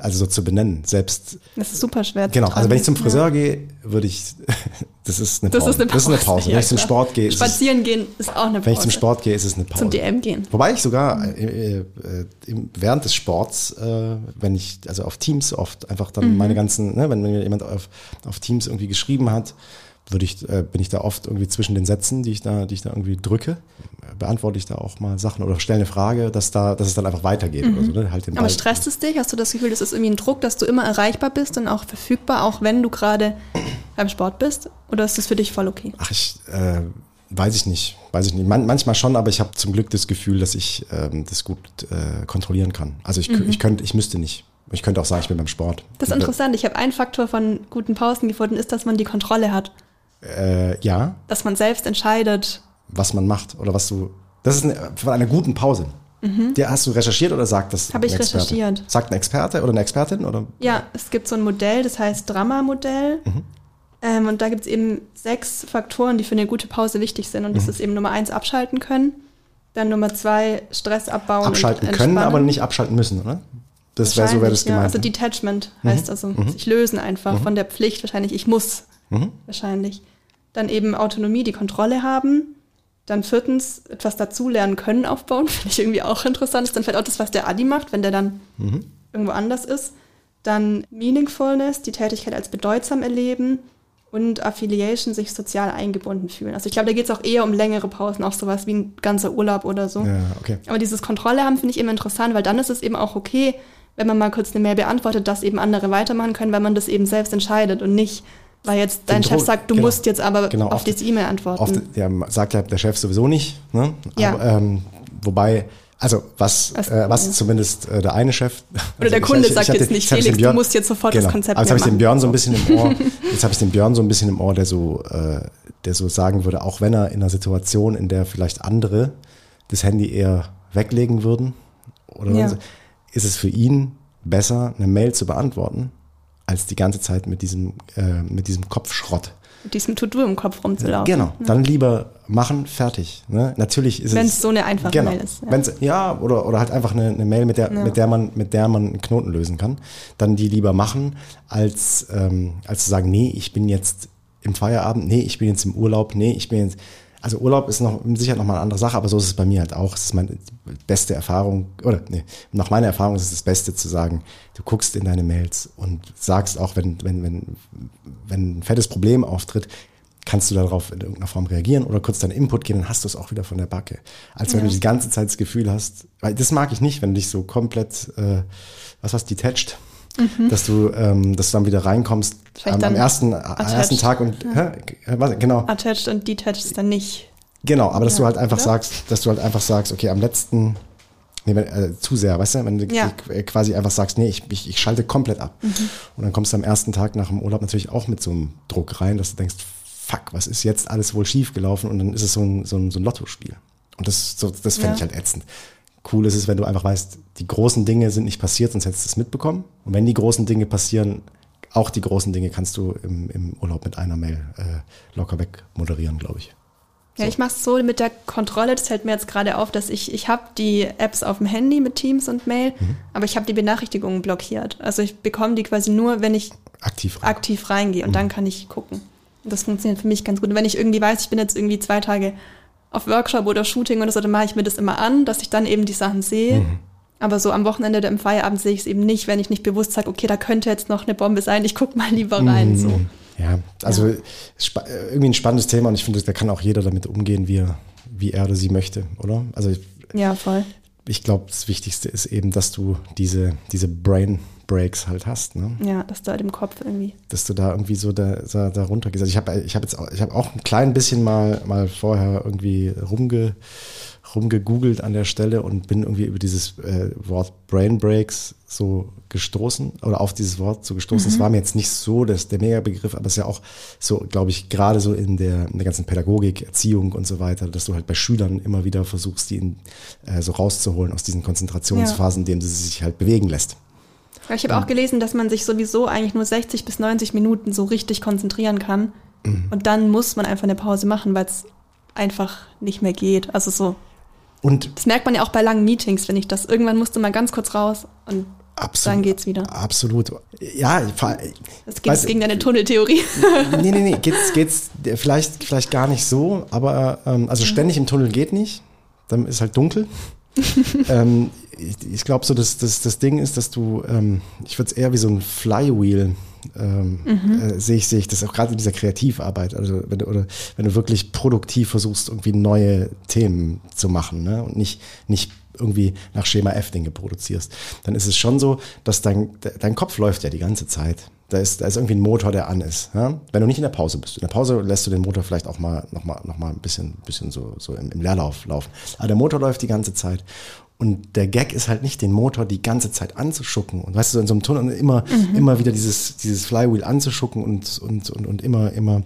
[SPEAKER 1] Also so zu benennen. Selbst,
[SPEAKER 2] Das ist super schwer. zu
[SPEAKER 1] genau, also wenn ich zum Friseur
[SPEAKER 2] Ja.
[SPEAKER 1] gehe, würde ich, das ist eine
[SPEAKER 2] Das
[SPEAKER 1] Pause.
[SPEAKER 2] ist eine Pause.
[SPEAKER 1] Das ist eine Pause.
[SPEAKER 2] Ja,
[SPEAKER 1] wenn ich zum. Sport gehe, ist es,
[SPEAKER 2] Spazieren gehen ist auch eine Pause.
[SPEAKER 1] wenn ich zum Sport gehe, ist es eine Pause.
[SPEAKER 2] Zum DM gehen.
[SPEAKER 1] Wobei ich sogar äh, äh, im, während des Sports, äh, wenn ich, also auf Teams oft einfach dann
[SPEAKER 2] Mhm.
[SPEAKER 1] meine ganzen, ne, wenn mir jemand auf, auf Teams irgendwie geschrieben hat, würde ich, äh, bin ich da oft irgendwie zwischen den Sätzen, die ich da, die ich da irgendwie drücke, beantworte ich da auch mal Sachen oder stelle eine Frage, dass da, dass es dann einfach weitergeht oder so, ne? Halt den
[SPEAKER 2] Mhm. Aber stresst es dich? Hast du das Gefühl, das ist irgendwie ein Druck, dass du immer erreichbar bist und auch verfügbar, auch wenn du gerade beim Sport bist? Oder ist das für dich voll okay?
[SPEAKER 1] Ach, ich äh, weiß ich nicht, weiß ich nicht. Man, manchmal schon, aber ich habe zum Glück das Gefühl, dass ich ähm, das gut äh, kontrollieren kann. Also ich, ich könnte, ich müsste nicht. Ich könnte auch sagen, ich bin beim Sport.
[SPEAKER 2] Das ist interessant. Ich habe einen Faktor von guten Pausen gefunden, ist, dass man die Kontrolle hat.
[SPEAKER 1] Äh, ja,
[SPEAKER 2] Dass man selbst entscheidet.
[SPEAKER 1] was man macht oder was du. Das ist eine, von einer guten Pause. Der hast du recherchiert oder sagt das?
[SPEAKER 2] Mhm. Habe ich
[SPEAKER 1] Experte?
[SPEAKER 2] recherchiert.
[SPEAKER 1] Sagt ein Experte oder eine Expertin oder?
[SPEAKER 2] Ja, es gibt so ein Modell, das heißt Drama-Modell.
[SPEAKER 1] Mhm.
[SPEAKER 2] Ähm, und da gibt es eben sechs Faktoren, die für eine gute Pause wichtig sind. Und
[SPEAKER 1] Mhm.
[SPEAKER 2] das ist eben Nummer eins, abschalten können. Dann Nummer zwei, Stress abbauen.
[SPEAKER 1] Abschalten können, aber nicht abschalten müssen, oder? Das wäre so wäre das
[SPEAKER 2] ja.
[SPEAKER 1] gemeint.
[SPEAKER 2] Also? Detachment heißt also sich lösen einfach von der Pflicht. Wahrscheinlich, ich muss. Wahrscheinlich. Dann eben Autonomie, die Kontrolle haben. Dann viertens, etwas dazulernen können aufbauen. Finde ich irgendwie auch interessant. Das ist dann vielleicht auch das, was der Adi macht, wenn der dann irgendwo anders ist. Dann Meaningfulness, die Tätigkeit als bedeutsam erleben. Und Affiliation, sich sozial eingebunden fühlen. Also ich glaube, da geht es auch eher um längere Pausen, auch sowas wie ein ganzer Urlaub oder so.
[SPEAKER 1] ja, okay.
[SPEAKER 2] Aber dieses Kontrolle haben finde ich immer interessant, weil dann ist es eben auch okay, wenn man mal kurz eine Mail beantwortet, dass eben andere weitermachen können, weil man das eben selbst entscheidet und nicht, weil jetzt dein Chef sagt, du
[SPEAKER 1] genau.
[SPEAKER 2] musst jetzt aber
[SPEAKER 1] Genau,
[SPEAKER 2] auf
[SPEAKER 1] oft-
[SPEAKER 2] diese E-Mail antworten.
[SPEAKER 1] Oft, ja, sagt ja der Chef sowieso nicht. Ne?
[SPEAKER 2] Ja.
[SPEAKER 1] Aber, ähm, wobei, also was,
[SPEAKER 2] Was-
[SPEAKER 1] äh, was zumindest äh, der eine Chef.
[SPEAKER 2] Oder der
[SPEAKER 1] also
[SPEAKER 2] Kunde
[SPEAKER 1] ich- ich
[SPEAKER 2] sagt
[SPEAKER 1] hatte-
[SPEAKER 2] jetzt nicht,
[SPEAKER 1] ich
[SPEAKER 2] Felix,
[SPEAKER 1] dem
[SPEAKER 2] du musst jetzt sofort das Konzept
[SPEAKER 1] jetzt habe ich
[SPEAKER 2] mehr
[SPEAKER 1] den
[SPEAKER 2] machen.
[SPEAKER 1] Björn so ein bisschen im Ohr. Jetzt habe ich den Björn so ein bisschen im Ohr, der so, äh, der so sagen würde, auch wenn er in einer Situation, in der vielleicht andere das Handy eher weglegen würden, oder
[SPEAKER 2] Ja.
[SPEAKER 1] Ist es für ihn besser, eine Mail zu beantworten, als die ganze Zeit mit diesem, äh, mit diesem Kopfschrott.
[SPEAKER 2] Mit diesem To-Do im Kopf rumzulaufen.
[SPEAKER 1] Genau, dann lieber machen, fertig. Ne? Natürlich ist
[SPEAKER 2] Wenn
[SPEAKER 1] es
[SPEAKER 2] es so eine einfache
[SPEAKER 1] genau.
[SPEAKER 2] Mail ist. Ja.
[SPEAKER 1] Wenn's, ja, oder, oder halt einfach eine, eine Mail, mit der,
[SPEAKER 2] Ja.
[SPEAKER 1] mit, der man, mit der man einen Knoten lösen kann. Dann die lieber machen, als, ähm, als zu sagen, nee, ich bin jetzt im Feierabend, nee, ich bin jetzt im Urlaub, nee, ich bin jetzt. Also Urlaub ist noch sicher noch mal eine andere Sache, aber so ist es bei mir halt auch. Es ist meine beste Erfahrung, oder nee, nach meiner Erfahrung ist es das Beste zu sagen, du guckst in deine Mails und sagst auch, wenn, wenn, wenn, wenn ein fettes Problem auftritt, kannst du darauf in irgendeiner Form reagieren oder kurz deinen Input geben, dann hast du es auch wieder von der Backe. Als wenn
[SPEAKER 2] Ja.
[SPEAKER 1] du die ganze Zeit das Gefühl hast, weil das mag ich nicht, wenn du dich so komplett, äh, was was detached, dass du, ähm, dass du dann wieder reinkommst am, am ersten,
[SPEAKER 2] attached.
[SPEAKER 1] ersten Tag und hä? Äh, was, genau,
[SPEAKER 2] Attached und detached ist dann nicht.
[SPEAKER 1] genau, aber dass
[SPEAKER 2] Ja,
[SPEAKER 1] du halt einfach
[SPEAKER 2] oder?
[SPEAKER 1] sagst, dass du halt einfach sagst, okay, am letzten Nee, wenn, äh, zu sehr, weißt du, wenn du
[SPEAKER 2] Ja.
[SPEAKER 1] äh, quasi einfach sagst, nee, ich, ich, ich schalte komplett ab.
[SPEAKER 2] Mhm.
[SPEAKER 1] Und dann kommst du am ersten Tag nach dem Urlaub natürlich auch mit so einem Druck rein, dass du denkst, fuck, was ist jetzt alles wohl schief gelaufen? Und dann ist es so ein, so ein, so ein Lottospiel. Und das, so, das fände
[SPEAKER 2] Ja.
[SPEAKER 1] ich halt ätzend. Cool ist es, wenn du einfach weißt, die großen Dinge sind nicht passiert, sonst hättest du es mitbekommen. Und wenn die großen Dinge passieren, auch die großen Dinge kannst du im, im Urlaub mit einer Mail äh, locker weg moderieren, glaube ich.
[SPEAKER 2] Ja, ich mache es so mit der Kontrolle, das fällt mir jetzt gerade auf, dass ich, ich habe die Apps auf dem Handy mit Teams und Mail,
[SPEAKER 1] Mhm.
[SPEAKER 2] aber ich habe die Benachrichtigungen blockiert. Also ich bekomme die quasi nur, wenn ich
[SPEAKER 1] Aktiv rein.
[SPEAKER 2] aktiv reingehe und
[SPEAKER 1] Mhm.
[SPEAKER 2] dann kann ich gucken. Das funktioniert für mich ganz gut. Und wenn ich irgendwie weiß, ich bin jetzt irgendwie zwei Tage auf Workshop oder Shooting oder so, dann mache ich mir das immer an, dass ich dann eben die Sachen sehe.
[SPEAKER 1] Mhm.
[SPEAKER 2] Aber so am Wochenende oder im Feierabend sehe ich es eben nicht, wenn ich nicht bewusst sage, okay, da könnte jetzt noch eine Bombe sein, ich guck mal lieber rein. So.
[SPEAKER 1] Ja, also äh, irgendwie ein spannendes Thema und ich finde, da kann auch jeder damit umgehen, wie er, wie er oder sie möchte, oder? Also ich,
[SPEAKER 2] Ja, voll.
[SPEAKER 1] ich glaube, das Wichtigste ist eben, dass du diese, diese Brain Breaks halt hast, ne?
[SPEAKER 2] Ja, dass du halt im Kopf irgendwie.
[SPEAKER 1] Dass du da irgendwie so da, da, da runter gehst. Also ich habe ich hab jetzt auch, ich habe auch ein klein bisschen mal, mal vorher irgendwie rumge, rumgegoogelt an der Stelle und bin irgendwie über dieses äh, Wort Brain Breaks so gestoßen oder auf dieses Wort so gestoßen. Es mhm. war mir jetzt nicht so das, der Megabegriff, aber es ist ja auch so, glaube ich, gerade so in der, in der ganzen Pädagogik, Erziehung und so weiter, dass du halt bei Schülern immer wieder versuchst, die in, äh, so rauszuholen aus diesen Konzentrationsphasen, ja. in denen sie sich halt bewegen lässt.
[SPEAKER 2] Ich habe auch gelesen, dass man sich sowieso eigentlich nur 60 bis 90 Minuten so richtig konzentrieren kann. Mhm. Und dann muss man einfach eine Pause machen, weil es einfach nicht mehr geht. Also so und das merkt man ja auch bei langen Meetings, wenn ich das. Irgendwann musste man ganz kurz raus und absolut, dann geht's wieder.
[SPEAKER 1] Absolut. Ja,
[SPEAKER 2] das geht gegen deine Tunneltheorie.
[SPEAKER 1] nee, nee, nee, geht's, geht's vielleicht, vielleicht gar nicht so, aber ähm, also ständig im Tunnel geht nicht. Dann ist halt dunkel. ähm, ich, ich glaube so, dass das, das Ding ist, dass du, ähm, ich würde es eher wie so ein Flywheel ähm, mhm. äh, sehe ich, sehe ich das auch gerade in dieser Kreativarbeit. Also wenn du, oder wenn du wirklich produktiv versuchst, irgendwie neue Themen zu machen ne? und nicht, nicht irgendwie nach Schema F Dinge produzierst, dann ist es schon so, dass dein, dein Kopf läuft ja die ganze Zeit. Da ist, da ist irgendwie ein Motor, der an ist. Ja? Wenn du nicht in der Pause bist. In der Pause lässt du den Motor vielleicht auch mal noch mal, noch mal ein bisschen, bisschen so, so im, im Leerlauf laufen. Aber der Motor läuft die ganze Zeit. Und der Gag ist halt nicht, den Motor die ganze Zeit anzuschucken. Und weißt du, in so einem Tunnel immer, mhm. immer wieder dieses, dieses Flywheel anzuschucken und, und, und, und immer, immer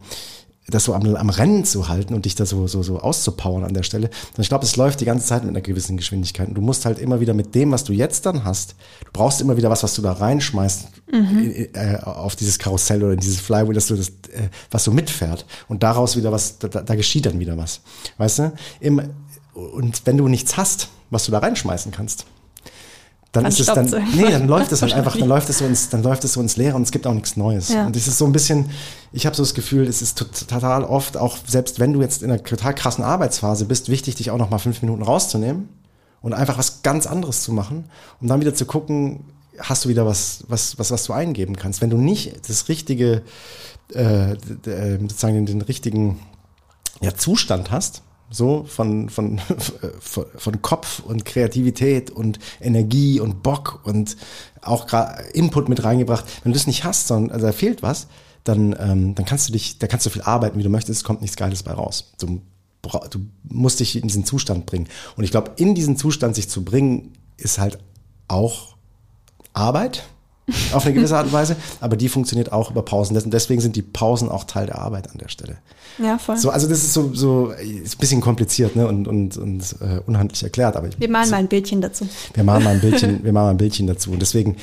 [SPEAKER 1] das so am, am Rennen zu halten und dich da so, so, so auszupowern an der Stelle. Und ich glaube, es läuft die ganze Zeit mit einer gewissen Geschwindigkeit. Und du musst halt immer wieder mit dem, was du jetzt dann hast, du brauchst immer wieder was, was du da reinschmeißt mhm. äh, auf dieses Karussell oder in dieses Flywheel, dass du das, äh, was so mitfährt. Und daraus wieder was, da, da geschieht dann wieder was. Weißt du? Im, und wenn du nichts hast, was du da reinschmeißen kannst, dann, ist es dann, nee, dann läuft es halt einfach, dann läuft es so ins, dann läuft es so ins Leere und es gibt auch nichts Neues. Ja. Und es ist so ein bisschen, ich habe so das Gefühl, es ist total oft, auch selbst wenn du jetzt in einer total krassen Arbeitsphase bist, wichtig, dich auch noch mal fünf Minuten rauszunehmen und einfach was ganz anderes zu machen, um dann wieder zu gucken, hast du wieder was, was, was, was du eingeben kannst. Wenn du nicht das richtige, äh, sozusagen den, den richtigen ja, Zustand hast, so von, von, von, Kopf und Kreativität und Energie und Bock und auch Input mit reingebracht. Wenn du das nicht hast, sondern also da fehlt was, dann, ähm, dann kannst du dich, da kannst du viel arbeiten, wie du möchtest, es kommt nichts Geiles bei raus. Du, du musst dich in diesen Zustand bringen. Und ich glaube, in diesen Zustand sich zu bringen, ist halt auch Arbeit auf eine gewisse Art und Weise, aber die funktioniert auch über Pausen. Deswegen sind die Pausen auch Teil der Arbeit an der Stelle.
[SPEAKER 2] Ja, voll.
[SPEAKER 1] So, also das ist so, so ist ein bisschen kompliziert ne? und, und, und äh, unhandlich erklärt. Aber
[SPEAKER 2] wir malen
[SPEAKER 1] so,
[SPEAKER 2] mal ein Bildchen dazu.
[SPEAKER 1] Wir malen mal ein Bildchen, wir malen mal ein Bildchen dazu. Und deswegen,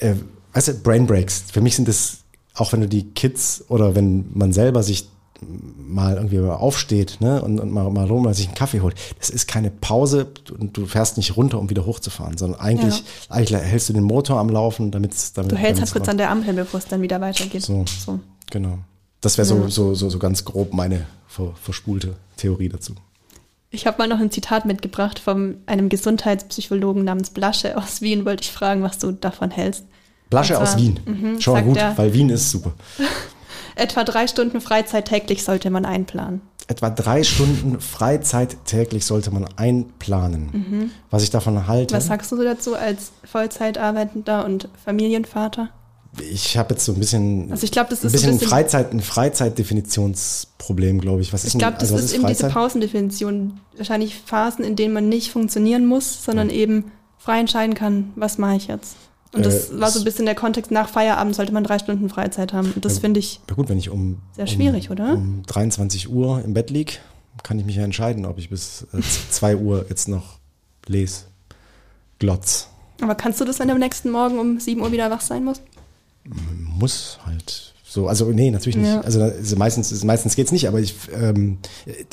[SPEAKER 1] äh, weißt du, Brain Breaks, für mich sind das, auch wenn du die Kids oder wenn man selber sich mal irgendwie aufsteht ne, und, und mal, mal rum, mal sich einen Kaffee holt. Das ist keine Pause und du fährst nicht runter, um wieder hochzufahren, sondern eigentlich, ja. eigentlich hältst du den Motor am Laufen, damit es damit
[SPEAKER 2] Du hältst halt kurz an der Ampel, bevor es dann wieder weitergeht.
[SPEAKER 1] So, so. genau. Das wäre so, ja. so, so, so ganz grob meine ver, verspulte Theorie dazu.
[SPEAKER 2] Ich habe mal noch ein Zitat mitgebracht von einem Gesundheitspsychologen namens Blasche aus Wien. Wollte ich fragen, was du davon hältst.
[SPEAKER 1] Blasche zwar, aus Wien. Mh, Schon mal gut, er, weil Wien ist super.
[SPEAKER 2] Etwa drei Stunden Freizeit täglich sollte man einplanen.
[SPEAKER 1] Etwa drei Stunden Freizeit täglich sollte man einplanen. Mhm. Was ich davon halte.
[SPEAKER 2] Was sagst du dazu als Vollzeitarbeitender und Familienvater?
[SPEAKER 1] Ich habe jetzt so ein bisschen,
[SPEAKER 2] also ich glaub, das ist
[SPEAKER 1] ein bisschen, ein, bisschen Freizeit, ein Freizeitdefinitionsproblem, glaube ich.
[SPEAKER 2] Was ist ich glaube, das also ist, ist eben diese Pausendefinition. Wahrscheinlich Phasen, in denen man nicht funktionieren muss, sondern ja. eben frei entscheiden kann, was mache ich jetzt. Und das äh, war so ein bisschen der Kontext, nach Feierabend sollte man drei Stunden Freizeit haben. Und das finde ich
[SPEAKER 1] ja gut, wenn ich um,
[SPEAKER 2] sehr schwierig,
[SPEAKER 1] um,
[SPEAKER 2] oder?
[SPEAKER 1] Um 23 Uhr im Bett liege, kann ich mich ja entscheiden, ob ich bis äh, 2 Uhr jetzt noch lese, glotz.
[SPEAKER 2] Aber kannst du das, wenn du am nächsten Morgen um 7 Uhr wieder wach sein musst?
[SPEAKER 1] Muss halt. So, also nee, natürlich nicht. Ja. Also, also meistens, meistens geht's nicht, aber ich, ähm,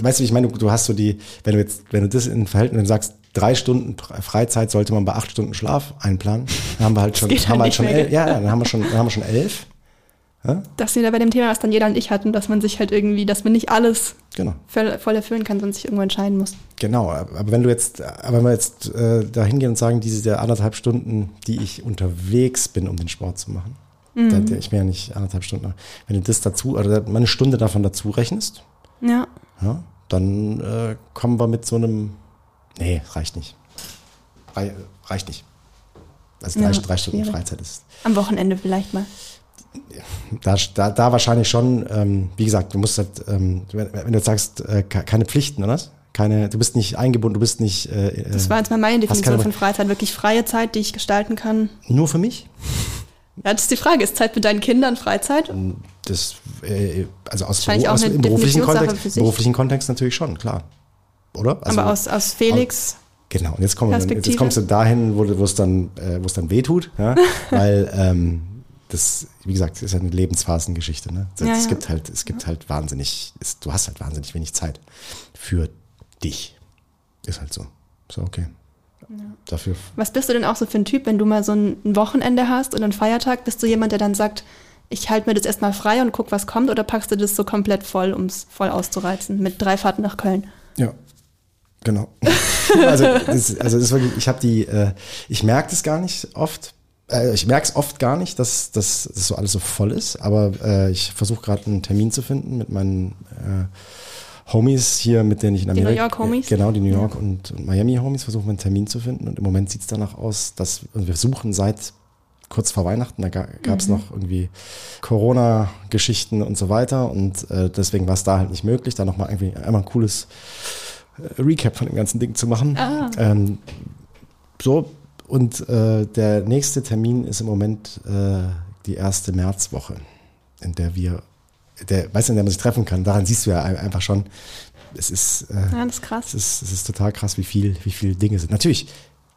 [SPEAKER 1] weißt du, ich meine, du, du hast so die, wenn du jetzt, wenn du das in Verhältnis, wenn du sagst, drei Stunden Freizeit sollte man bei acht Stunden Schlaf einplanen. Dann haben wir halt schon, haben halt, halt schon elf, ja, dann haben wir schon, dann haben wir schon elf.
[SPEAKER 2] Ja? Das wieder bei dem Thema, was dann jeder und ich hatten, dass man sich halt irgendwie, dass man nicht alles genau. voll, voll erfüllen kann, sondern sich irgendwo entscheiden muss.
[SPEAKER 1] Genau, aber wenn du jetzt, aber wenn wir jetzt äh, da hingehen und sagen, diese anderthalb Stunden, die ich unterwegs bin, um den Sport zu machen, mhm. da, ich bin ja nicht anderthalb Stunden, wenn du das dazu, oder mal eine Stunde davon dazu rechnest,
[SPEAKER 2] ja.
[SPEAKER 1] ja dann äh, kommen wir mit so einem Nee, reicht nicht. reicht nicht. Also drei,
[SPEAKER 2] Ja,
[SPEAKER 1] drei Stunden
[SPEAKER 2] schwierig.
[SPEAKER 1] Freizeit ist
[SPEAKER 2] Am Wochenende vielleicht mal.
[SPEAKER 1] da, da, da wahrscheinlich schon, ähm, wie gesagt, du musst halt, ähm, wenn, wenn du jetzt sagst, äh, ke- keine Pflichten, oder? Keine, du bist nicht eingebunden, du bist nicht äh,
[SPEAKER 2] Das war jetzt mal meine Definition von Freizeit. Wirklich freie Zeit, die ich gestalten kann.
[SPEAKER 1] nur für mich.
[SPEAKER 2] Ja, das ist die Frage. Ist Zeit mit deinen Kindern Freizeit?
[SPEAKER 1] Das, äh, also aus,
[SPEAKER 2] Wahrscheinlich auch
[SPEAKER 1] aus im beruflichen Kontext, beruflichen Kontext natürlich schon, klar. Oder? Also,
[SPEAKER 2] Aber aus, aus Felix,
[SPEAKER 1] Genau, und jetzt, kommen wir, jetzt kommst du dahin, wo, es dann, äh, wo es dann wehtut, ja? weil ähm, das, wie gesagt, ist ja eine Lebensphasengeschichte. Ne? Es,
[SPEAKER 2] Ja,
[SPEAKER 1] es
[SPEAKER 2] ja.
[SPEAKER 1] gibt halt, es gibt halt wahnsinnig, es, du hast halt wahnsinnig wenig Zeit für dich. Ist halt so. So, okay. Dafür
[SPEAKER 2] was bist du denn auch so für ein Typ, wenn du mal so ein Wochenende hast oder einen Feiertag? Bist du jemand, der dann sagt, ich halte mir das erstmal frei und guck, was kommt? Oder packst du das so komplett voll, um es voll auszureizen mit drei Fahrten nach Köln?
[SPEAKER 1] Ja, genau. also, das, also das ist wirklich, ich habe die, äh, ich merke das gar nicht oft. Äh, ich merke es oft gar nicht, dass, dass das so alles so voll ist, aber äh, ich versuche gerade einen Termin zu finden mit meinen äh, Homies hier, mit denen ich in
[SPEAKER 2] Die New
[SPEAKER 1] Amerika.
[SPEAKER 2] York Homies?
[SPEAKER 1] Genau, die New York und, und Miami Homies versuchen wir einen Termin zu finden und im Moment sieht es danach aus, dass und wir suchen seit kurz vor Weihnachten, da gab es
[SPEAKER 2] Mhm.
[SPEAKER 1] noch irgendwie Corona-Geschichten und so weiter und äh, deswegen war es da halt nicht möglich, da nochmal irgendwie einmal ein cooles äh, Recap von dem ganzen Ding zu machen.
[SPEAKER 2] Ah.
[SPEAKER 1] Ähm, so, und äh, der nächste Termin ist im Moment äh, die erste Märzwoche, in der wir, der, weißt du, in der man sich treffen kann. Daran siehst du ja ein- einfach schon, es ist, äh,
[SPEAKER 2] Ja, das ist
[SPEAKER 1] es
[SPEAKER 2] krass.
[SPEAKER 1] ist, es ist total krass, wie viel, wie viel Dinge sind. Natürlich,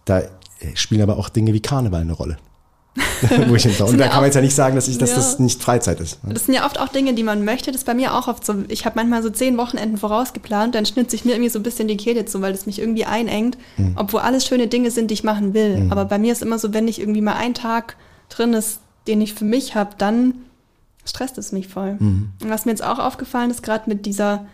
[SPEAKER 1] da äh, spielen aber auch Dinge wie Karneval eine Rolle. Wo ich hinter. Und da
[SPEAKER 2] ja
[SPEAKER 1] kann man jetzt ja nicht sagen, dass, ich, dass
[SPEAKER 2] Ja.
[SPEAKER 1] das nicht Freizeit ist. ne?
[SPEAKER 2] Das sind ja oft auch Dinge, die man möchte. Das ist bei mir auch oft so. Ich habe manchmal so zehn Wochenenden vorausgeplant, dann schnitzt sich mir irgendwie so ein bisschen die Kehle zu, weil das mich irgendwie einengt,
[SPEAKER 1] Hm.
[SPEAKER 2] obwohl alles schöne Dinge sind, die ich machen will. Aber bei mir ist immer so, wenn ich irgendwie mal einen Tag drin ist, den ich für mich habe, dann stresst es mich voll.
[SPEAKER 1] Hm.
[SPEAKER 2] Und was mir jetzt auch aufgefallen ist, gerade mit dieser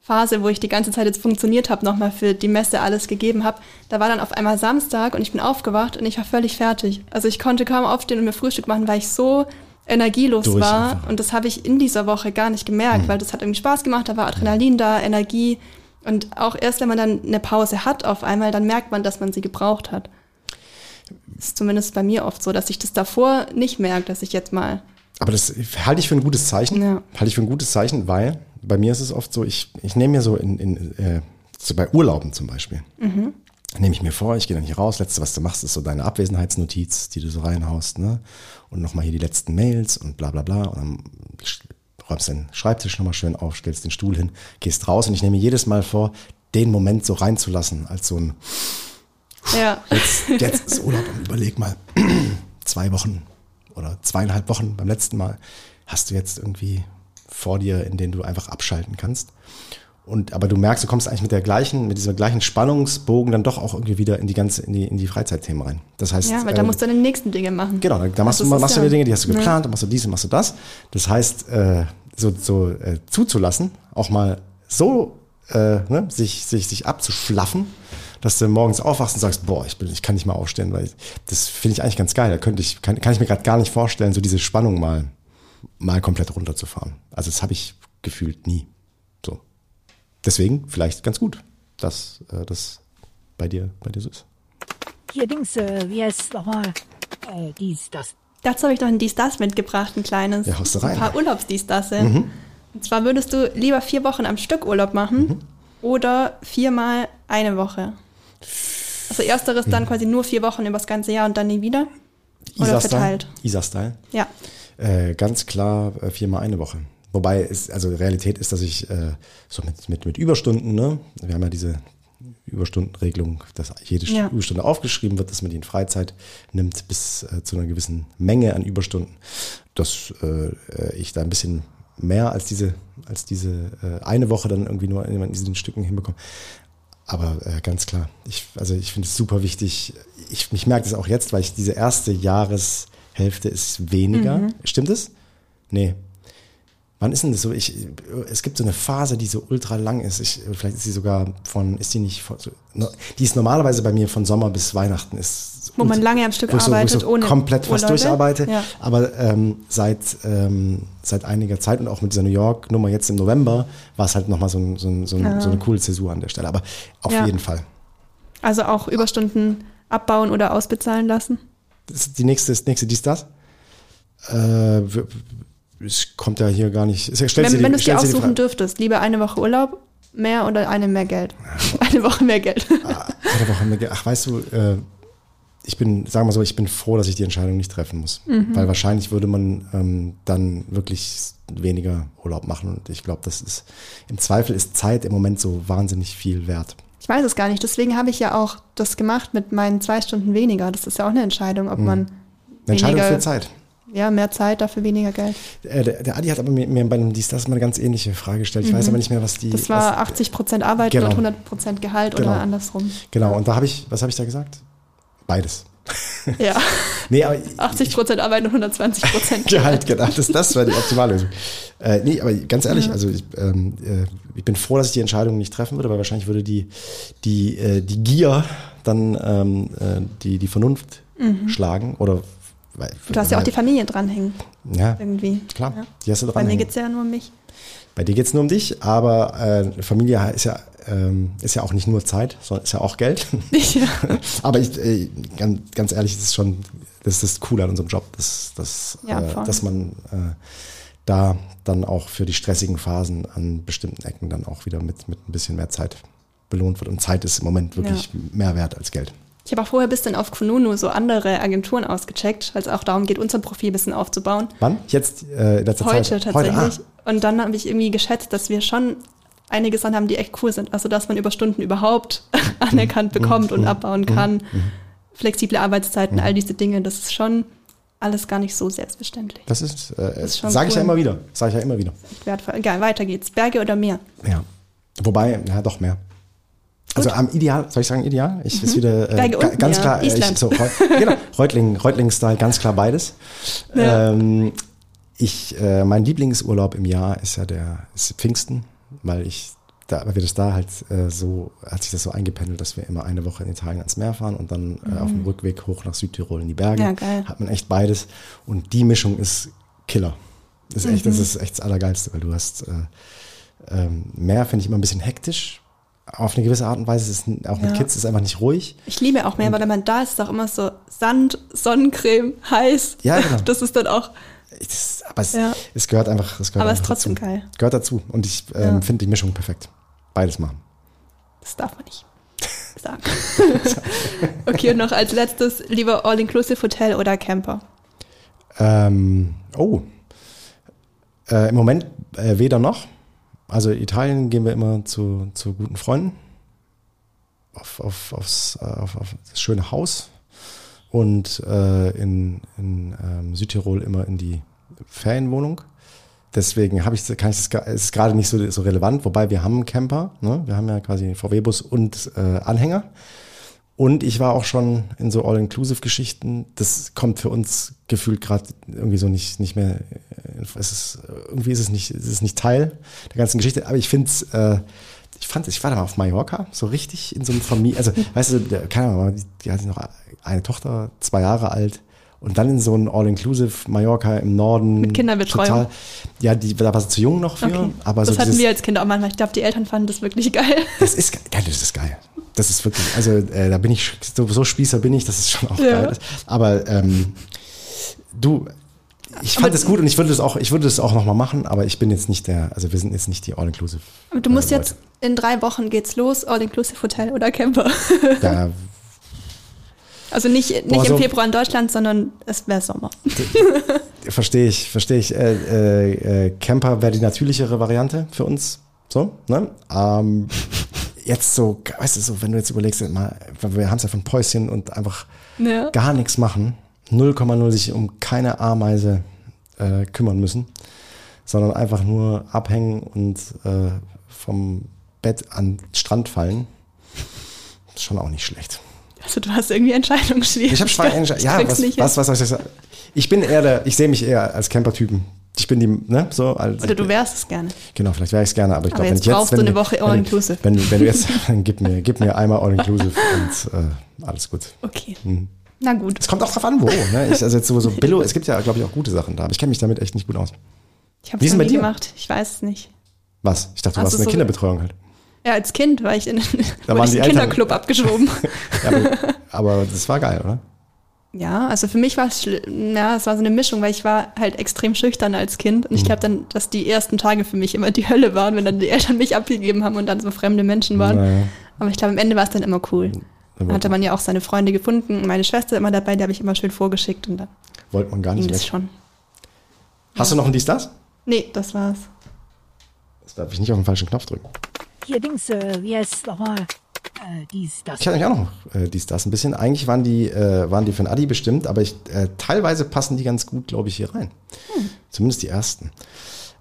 [SPEAKER 2] Phase, wo ich die ganze Zeit jetzt funktioniert habe, nochmal für die Messe alles gegeben habe, da war dann auf einmal Samstag und ich bin aufgewacht und ich war völlig fertig. Also ich konnte kaum aufstehen und mir Frühstück machen, weil ich so energielos
[SPEAKER 1] Durch
[SPEAKER 2] war.
[SPEAKER 1] einfach.
[SPEAKER 2] Und das habe ich in dieser Woche gar nicht gemerkt, weil das hat irgendwie Spaß gemacht, da war Adrenalin da, Energie. Und auch erst, wenn man dann eine Pause hat auf einmal, dann merkt man, dass man sie gebraucht hat. Das ist zumindest bei mir oft so, dass ich das davor nicht merke, dass ich jetzt mal.
[SPEAKER 1] Aber das halte ich für ein gutes Zeichen.
[SPEAKER 2] Ja.
[SPEAKER 1] Halte ich für ein gutes Zeichen, weil bei mir ist es oft so, ich, ich nehme mir so in, in äh, so bei Urlauben zum Beispiel, nehme ich mir vor, ich gehe dann hier raus, letzte, was du machst, ist so deine Abwesenheitsnotiz, die du so reinhaust, ne? Und nochmal hier die letzten Mails und bla bla bla. Und dann räumst den Schreibtisch nochmal schön auf, stellst den Stuhl hin, gehst raus und ich nehme mir jedes Mal vor, den Moment so reinzulassen, als so ein
[SPEAKER 2] Ja.
[SPEAKER 1] Jetzt, jetzt ist Urlaub und überleg mal, zwei Wochen oder zweieinhalb Wochen beim letzten Mal hast du jetzt irgendwie vor dir, in denen du einfach abschalten kannst. Und, aber du merkst, du kommst eigentlich mit der gleichen, mit diesem gleichen Spannungsbogen dann doch auch irgendwie wieder in die ganze, in die, in die Freizeitthemen rein. Das heißt,
[SPEAKER 2] Ja, weil da
[SPEAKER 1] äh,
[SPEAKER 2] musst du deine nächsten Dinge machen.
[SPEAKER 1] Genau, da, da machst,
[SPEAKER 2] Also
[SPEAKER 1] du, machst du
[SPEAKER 2] ja-
[SPEAKER 1] Dinge, die hast du
[SPEAKER 2] Ja.
[SPEAKER 1] geplant, dann machst du dies und machst du das. Das heißt, äh, so, so äh, zuzulassen, auch mal so äh, ne, sich, sich, sich abzuschlaffen, dass du morgens aufwachst und sagst, boah, ich, bin, ich kann nicht mal aufstehen, weil ich, das finde ich eigentlich ganz geil. Da könnte ich, kann, kann ich mir gerade gar nicht vorstellen, so diese Spannung mal, mal komplett runterzufahren. Also das habe ich gefühlt nie. So. Deswegen vielleicht ganz gut, dass äh, das bei dir, bei dir so ist.
[SPEAKER 3] Hier Dings, äh, wie heißt nochmal? Äh, dies, das.
[SPEAKER 2] Dazu habe ich noch ein Dies-Das mitgebracht, ein kleines.
[SPEAKER 1] Ja, haust du rein.
[SPEAKER 2] Ein paar Urlaubsdies-Dasse. Und zwar würdest du lieber vier Wochen am Stück Urlaub machen oder viermal eine Woche. Also ersteres dann quasi nur vier Wochen übers ganze Jahr und dann nie wieder. Oder
[SPEAKER 1] Isa-Style.
[SPEAKER 2] verteilt.
[SPEAKER 1] Isa-Style.
[SPEAKER 2] Ja.
[SPEAKER 1] Äh, ganz klar äh, viermal eine Woche. Wobei es, also Realität ist, dass ich äh, so mit, mit, mit Überstunden, ne? Wir haben ja diese Überstundenregelung, dass jede
[SPEAKER 2] Ja.
[SPEAKER 1] Überstunde aufgeschrieben wird, dass man die in Freizeit nimmt bis äh, zu einer gewissen Menge an Überstunden. Dass äh, ich da ein bisschen mehr als diese, als diese äh, eine Woche dann irgendwie nur in diesen Stücken hinbekomme. Aber äh, ganz klar, ich, also ich finde es super wichtig. Ich, ich merke das auch jetzt, weil ich diese erste Jahreshälfte ist weniger. Stimmt es? Nee. Wann ist denn das so? Ich, es gibt so eine Phase, die so ultra lang ist. Ich, vielleicht ist sie sogar von, ist die nicht von, die ist normalerweise bei mir von Sommer bis Weihnachten. Ist
[SPEAKER 2] Wo man lange am Stück
[SPEAKER 1] wo ich so, wo ich
[SPEAKER 2] arbeitet,
[SPEAKER 1] so
[SPEAKER 2] ohne
[SPEAKER 1] komplett fast
[SPEAKER 2] Urlaube.
[SPEAKER 1] durcharbeite.
[SPEAKER 2] Ja.
[SPEAKER 1] Aber ähm, seit, ähm, seit einiger Zeit und auch mit dieser New York-Nummer jetzt im November war es halt nochmal so, ein, so, ein, so, ein, so eine coole Zäsur an der Stelle. Aber auf
[SPEAKER 2] Ja.
[SPEAKER 1] jeden Fall.
[SPEAKER 2] Also auch Überstunden abbauen oder ausbezahlen lassen.
[SPEAKER 1] Das ist die nächste, das nächste dies, das. Äh, es kommt ja hier gar nicht. Es stellt
[SPEAKER 2] Wenn, wenn du es dir aussuchen dürftest, lieber eine Woche Urlaub mehr oder eine mehr Geld? Eine Woche mehr Geld.
[SPEAKER 1] Ah, eine Woche mit- Ach, weißt du, äh, ich bin, sagen wir so, ich bin froh, dass ich die Entscheidung nicht treffen muss.
[SPEAKER 2] Mhm.
[SPEAKER 1] Weil wahrscheinlich würde man ähm, dann wirklich weniger Urlaub machen. Und ich glaube, das ist, im Zweifel ist Zeit im Moment so wahnsinnig viel wert.
[SPEAKER 2] Ich weiß es gar nicht. Deswegen habe ich ja auch das gemacht mit meinen zwei Stunden weniger. Das ist ja auch eine Entscheidung, ob man
[SPEAKER 1] Eine Entscheidung
[SPEAKER 2] weniger,
[SPEAKER 1] für Zeit.
[SPEAKER 2] ja, mehr Zeit, dafür weniger Geld.
[SPEAKER 1] Äh, der, der Adi hat aber mir, mir bei dem dies, das mal eine ganz ähnliche Frage gestellt. Ich weiß aber nicht mehr, was die.
[SPEAKER 2] Mhm. Das war
[SPEAKER 1] was,
[SPEAKER 2] 80 Prozent Arbeit
[SPEAKER 1] Genau.
[SPEAKER 2] und 100 Prozent Gehalt
[SPEAKER 1] Genau.
[SPEAKER 2] oder andersrum.
[SPEAKER 1] Genau, und da habe ich, was habe ich da gesagt? Beides.
[SPEAKER 2] Ja,
[SPEAKER 1] Nee, aber
[SPEAKER 2] 80 Prozent Arbeit und 120 Prozent
[SPEAKER 1] Gehalt, genau. Das, das wäre die optimale Lösung. Äh, nee, aber ganz ehrlich, also ich, ähm, äh, ich bin froh, dass ich die Entscheidung nicht treffen würde, weil wahrscheinlich würde die, die, äh, die Gier dann ähm, äh, die, die Vernunft schlagen. Oder weil,
[SPEAKER 2] Mhm. Du hast ja auch die Familie dranhängen,
[SPEAKER 1] Ja,
[SPEAKER 2] irgendwie.
[SPEAKER 1] klar.
[SPEAKER 2] Ja.
[SPEAKER 1] Die hast du
[SPEAKER 2] Bei
[SPEAKER 1] dran.
[SPEAKER 2] mir geht es ja nur um mich.
[SPEAKER 1] Bei dir geht's nur um dich, aber äh, Familie ist ja, ähm, ist ja auch nicht nur Zeit, sondern ist ja auch Geld.
[SPEAKER 2] Ja.
[SPEAKER 1] aber ich, äh, ganz, ganz ehrlich, das ist schon, das ist das Coole an unserem Job, dass, dass,
[SPEAKER 2] Ja,
[SPEAKER 1] äh, dass man äh, da dann auch für die stressigen Phasen an bestimmten Ecken dann auch wieder mit, mit ein bisschen mehr Zeit belohnt wird. Und Zeit ist im Moment wirklich mehr wert als Geld.
[SPEAKER 2] Ich habe auch vorher ein bisschen auf Kununu so andere Agenturen ausgecheckt, weil es auch darum geht, unser Profil ein bisschen aufzubauen.
[SPEAKER 1] Wann? Jetzt äh, in letzter
[SPEAKER 2] Heute
[SPEAKER 1] Zeit?
[SPEAKER 2] tatsächlich.
[SPEAKER 1] Heute, ah,
[SPEAKER 2] Und dann habe ich irgendwie geschätzt, dass wir schon einige Sachen haben, die echt cool sind. Also, dass man Überstunden überhaupt anerkannt bekommt und abbauen kann. Flexible Arbeitszeiten, all diese Dinge. Das ist schon alles gar nicht so selbstverständlich.
[SPEAKER 1] das ist, äh,
[SPEAKER 2] ist
[SPEAKER 1] sage ich ja
[SPEAKER 2] cool.
[SPEAKER 1] immer wieder. Sage ich ja immer wieder.
[SPEAKER 2] Wertvoll. Egal, weiter geht's. Berge oder Meer?
[SPEAKER 1] Ja. Wobei, ja, doch mehr. Also am Ideal, soll ich sagen Ideal? Ich ist wieder äh,
[SPEAKER 2] und
[SPEAKER 1] ganz
[SPEAKER 2] Meer,
[SPEAKER 1] klar, äh, ich, so, Reut, genau, Reutling, Reutling-Style, ganz klar beides.
[SPEAKER 2] Ja.
[SPEAKER 1] Ähm, ich, äh, mein Lieblingsurlaub im Jahr ist ja der ist Pfingsten, weil ich, da, weil wir das da halt äh, so, hat sich das so eingependelt, dass wir immer eine Woche in Italien ans Meer fahren und dann äh, auf dem Rückweg hoch nach Südtirol in die Berge.
[SPEAKER 2] Mhm. Ja, geil.
[SPEAKER 1] Hat man echt beides und die Mischung ist Killer. Das ist echt,
[SPEAKER 2] Mhm.
[SPEAKER 1] das ist echt das Allergeilste, weil du hast äh, ähm, Meer finde ich immer ein bisschen hektisch. Auf eine gewisse Art und Weise ist es auch mit
[SPEAKER 2] Ja.
[SPEAKER 1] Kids ist es einfach nicht ruhig.
[SPEAKER 2] Ich liebe auch Meer, weil wenn man da ist, ist auch immer so Sand, Sonnencreme, heiß.
[SPEAKER 1] Ja, genau.
[SPEAKER 2] Das ist dann auch,
[SPEAKER 1] Das, aber es,
[SPEAKER 2] Ja.
[SPEAKER 1] es gehört einfach. Es gehört
[SPEAKER 2] Aber es ist trotzdem
[SPEAKER 1] dazu.
[SPEAKER 2] geil.
[SPEAKER 1] Gehört dazu. Und ich ähm,
[SPEAKER 2] Ja.
[SPEAKER 1] finde die Mischung perfekt. Beides machen.
[SPEAKER 2] das darf man nicht sagen. okay, und noch als letztes, lieber All-Inclusive Hotel oder Camper?
[SPEAKER 1] Ähm, oh. Äh, Im Moment äh, weder noch. Also Italien gehen wir immer zu, zu guten Freunden. Auf, auf, aufs, äh, auf, auf das schöne Haus. Und äh, in, in ähm, Südtirol immer in die Ferienwohnung. Deswegen habe ich, kann ich das, ist gerade nicht so, so relevant, wobei wir haben einen Camper, ne? wir haben ja quasi VW-Bus und äh, Anhänger. Und ich war auch schon in so All-Inclusive-Geschichten. Das kommt für uns gefühlt gerade irgendwie so nicht, nicht mehr. äh, Es ist, irgendwie ist es nicht, es ist nicht Teil der ganzen Geschichte. Aber ich finde es, äh, ich fand ich war da mal auf Mallorca, so richtig in so einem Familie, also weißt du, keine Ahnung, die, hatte noch eine Tochter, zwei Jahre alt. Und dann in so ein All-Inclusive Mallorca im Norden.
[SPEAKER 2] Mit Kinderbetreuung.
[SPEAKER 1] Total, ja, die, da war sie zu jung noch für.
[SPEAKER 2] Okay.
[SPEAKER 1] Aber
[SPEAKER 2] das
[SPEAKER 1] so
[SPEAKER 2] hatten
[SPEAKER 1] dieses,
[SPEAKER 2] wir als Kinder auch manchmal. Ich glaube, die Eltern fanden das wirklich geil.
[SPEAKER 1] das ist, ja, das ist geil. Das ist wirklich, also äh, da bin ich, so, so Spießer bin ich, dass es schon auch
[SPEAKER 2] Ja.
[SPEAKER 1] geil ist. Aber ähm, du, ich fand es gut und ich würde das auch, ich würde das auch nochmal machen, aber ich bin jetzt nicht der, also wir sind jetzt nicht die All-Inclusive.
[SPEAKER 2] Du musst
[SPEAKER 1] äh,
[SPEAKER 2] jetzt, in drei Wochen geht's los, All-Inclusive Hotel oder Camper.
[SPEAKER 1] Leute. Da,
[SPEAKER 2] Also nicht, nicht
[SPEAKER 1] Boah, so-
[SPEAKER 2] im Februar in Deutschland, sondern es wäre Sommer.
[SPEAKER 1] verstehe ich, verstehe ich. Äh, äh, äh, Camper wäre die natürlichere Variante für uns. So, ne? Ähm, jetzt so, weißt du, so, wenn du jetzt überlegst, mal, wir haben es ja von Päuschen und einfach
[SPEAKER 2] Ja.
[SPEAKER 1] gar nichts machen, 0,0 sich um keine Ameise äh, kümmern müssen, sondern einfach nur abhängen und äh, vom Bett an den Strand fallen. Ist schon auch nicht schlecht.
[SPEAKER 2] Also du hast irgendwie Entscheidungsschwierigkeiten.
[SPEAKER 1] Ich habe Schwein, ja, was, was, was sagen? Ich bin eher der, ich sehe mich eher als Camper-Typen. Ich bin die, ne, so als.
[SPEAKER 2] Oder du wärst es gerne.
[SPEAKER 1] Genau, vielleicht wäre ich es gerne, aber ich glaube, wenn
[SPEAKER 2] jetzt
[SPEAKER 1] ich jetzt.
[SPEAKER 2] brauchst
[SPEAKER 1] wenn,
[SPEAKER 2] du eine Woche
[SPEAKER 1] wenn-
[SPEAKER 2] All-Inclusive.
[SPEAKER 1] Wenn, wenn du jetzt, dann gib mir, gib mir einmal All-Inclusive und äh, alles gut.
[SPEAKER 2] Okay.
[SPEAKER 1] Mhm.
[SPEAKER 2] Na gut.
[SPEAKER 1] Es kommt auch drauf an, wo. Ne? Ich, also jetzt so, so Billo, es gibt ja, glaube ich, auch gute Sachen da, aber ich kenne mich damit echt nicht gut aus.
[SPEAKER 2] Ich habe es nie gemacht. Ich weiß es nicht.
[SPEAKER 1] Was? Ich dachte, du warst in der
[SPEAKER 2] so-
[SPEAKER 1] Kinderbetreuung halt.
[SPEAKER 2] Ja, als Kind war ich in,
[SPEAKER 1] Da
[SPEAKER 2] wurde
[SPEAKER 1] waren
[SPEAKER 2] ich
[SPEAKER 1] die
[SPEAKER 2] in den
[SPEAKER 1] Eltern-
[SPEAKER 2] Kinderclub abgeschoben.
[SPEAKER 1] Ja, aber, aber das war geil, oder?
[SPEAKER 2] Ja, also für mich war es, ja, es war so eine Mischung, weil ich war halt extrem schüchtern als Kind und ich glaube dann, dass die ersten Tage für mich immer die Hölle waren, wenn dann die Eltern mich abgegeben haben und dann so fremde Menschen waren.
[SPEAKER 1] Naja.
[SPEAKER 2] Aber ich glaube, am Ende war es dann immer cool.
[SPEAKER 1] Da
[SPEAKER 2] Dann hatte man ja auch seine Freunde gefunden, meine Schwester immer dabei, die habe ich immer schön vorgeschickt und dann
[SPEAKER 1] wollte man gar nicht weg.
[SPEAKER 2] schon.
[SPEAKER 1] Hast du noch ein Dies, das?
[SPEAKER 2] Nee, das war's.
[SPEAKER 1] Das darf ich nicht auf den falschen Knopf drücken.
[SPEAKER 3] Hier Dings, äh, heißt nochmal? Äh, dies, das.
[SPEAKER 1] Ich hatte nämlich auch noch äh, dies, das ein bisschen. Eigentlich waren die, äh, waren die für ein Adi bestimmt, aber ich, äh, teilweise passen die ganz gut, glaube ich, hier rein. Zumindest die ersten.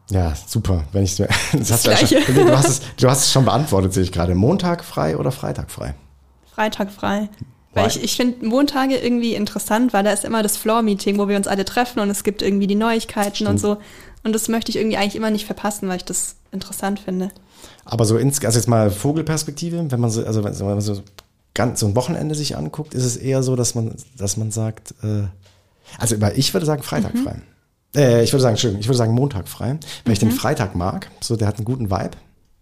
[SPEAKER 1] Ja, super. Wenn ich das, hast du, schon, hast es, du hast es schon beantwortet, sehe ich gerade. Montag frei oder Freitag frei?
[SPEAKER 2] Freitag frei.
[SPEAKER 1] Weil-
[SPEAKER 2] ich, ich finde Montage irgendwie interessant, weil da ist immer das Floor-Meeting, wo wir uns alle treffen und es gibt irgendwie die Neuigkeiten und so. Und das möchte ich irgendwie eigentlich immer nicht verpassen, weil ich das interessant finde.
[SPEAKER 1] Aber so ins, also jetzt mal Vogelperspektive, wenn man so, also wenn man so ganz so ein Wochenende sich anguckt, ist es eher so, dass man, dass man sagt, äh, also ich würde sagen Freitag frei. Äh, ich würde sagen, Entschuldigung, ich würde sagen Montag frei, weil ich den Freitag mag. So, der hat einen guten Vibe.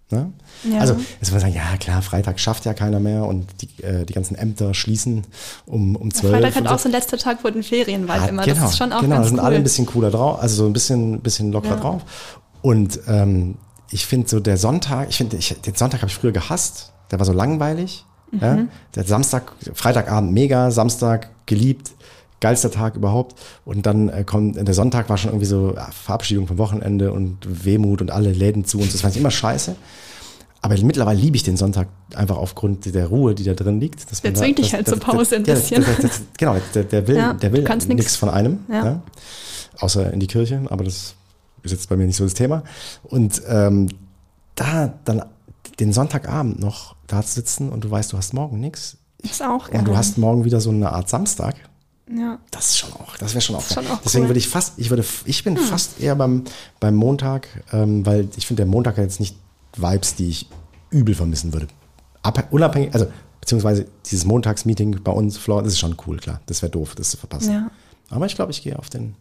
[SPEAKER 1] Ne?
[SPEAKER 2] Ja.
[SPEAKER 1] Also, jetzt würde man sagen, ja klar, Freitag schafft ja keiner mehr und die, äh, die ganzen Ämter schließen um, um zwölf.
[SPEAKER 2] Freitag hat
[SPEAKER 1] und
[SPEAKER 2] auch so ein letzter Tag vor den Ferien, weil
[SPEAKER 1] Ah,
[SPEAKER 2] immer.
[SPEAKER 1] Genau,
[SPEAKER 2] Das ist schon auch
[SPEAKER 1] genau,
[SPEAKER 2] ganz
[SPEAKER 1] da sind
[SPEAKER 2] cool.
[SPEAKER 1] alle ein bisschen cooler drauf, also so ein bisschen, bisschen lockerer
[SPEAKER 2] Ja.
[SPEAKER 1] drauf. Und ähm, ich finde so der Sonntag, ich finde, den Sonntag habe ich früher gehasst. Der war so langweilig. Ja?
[SPEAKER 2] Mhm.
[SPEAKER 1] Der Samstag, Freitagabend mega, Samstag geliebt, geilster Tag überhaupt. Und dann äh, kommt, der Sonntag war schon irgendwie so ja, Verabschiedung vom Wochenende und Wehmut und alle Läden zu und so. das fand ich immer scheiße. Aber mittlerweile liebe ich den Sonntag einfach aufgrund der Ruhe, die da drin liegt. Dass
[SPEAKER 2] Der zwingt dich halt zur Pause ein
[SPEAKER 1] ja,
[SPEAKER 2] bisschen.
[SPEAKER 1] das- das- Genau, der, der will,
[SPEAKER 2] Ja,
[SPEAKER 1] der will nichts von einem.
[SPEAKER 2] Ja.
[SPEAKER 1] Ja. Außer in die Kirche, aber das ist jetzt bei mir nicht so das Thema. Und ähm, da dann den Sonntagabend noch da zu sitzen und du weißt, du hast morgen nichts.
[SPEAKER 2] ist auch geil.
[SPEAKER 1] Und du hast morgen wieder so eine Art Samstag.
[SPEAKER 2] ja.
[SPEAKER 1] Das ist schon auch, das wäre schon auch.
[SPEAKER 2] ist schon auch
[SPEAKER 1] Deswegen
[SPEAKER 2] cool. Hm.
[SPEAKER 1] würde ich fast, ich würde, ich bin fast eher beim, beim Montag, ähm, weil ich finde, der Montag hat jetzt nicht Vibes, die ich übel vermissen würde. Ab, unabhängig, also beziehungsweise dieses Montagsmeeting bei uns, Flor, das ist schon cool, klar. Das wäre doof, das zu verpassen.
[SPEAKER 2] Ja.
[SPEAKER 1] Aber ich glaube, ich gehe auf den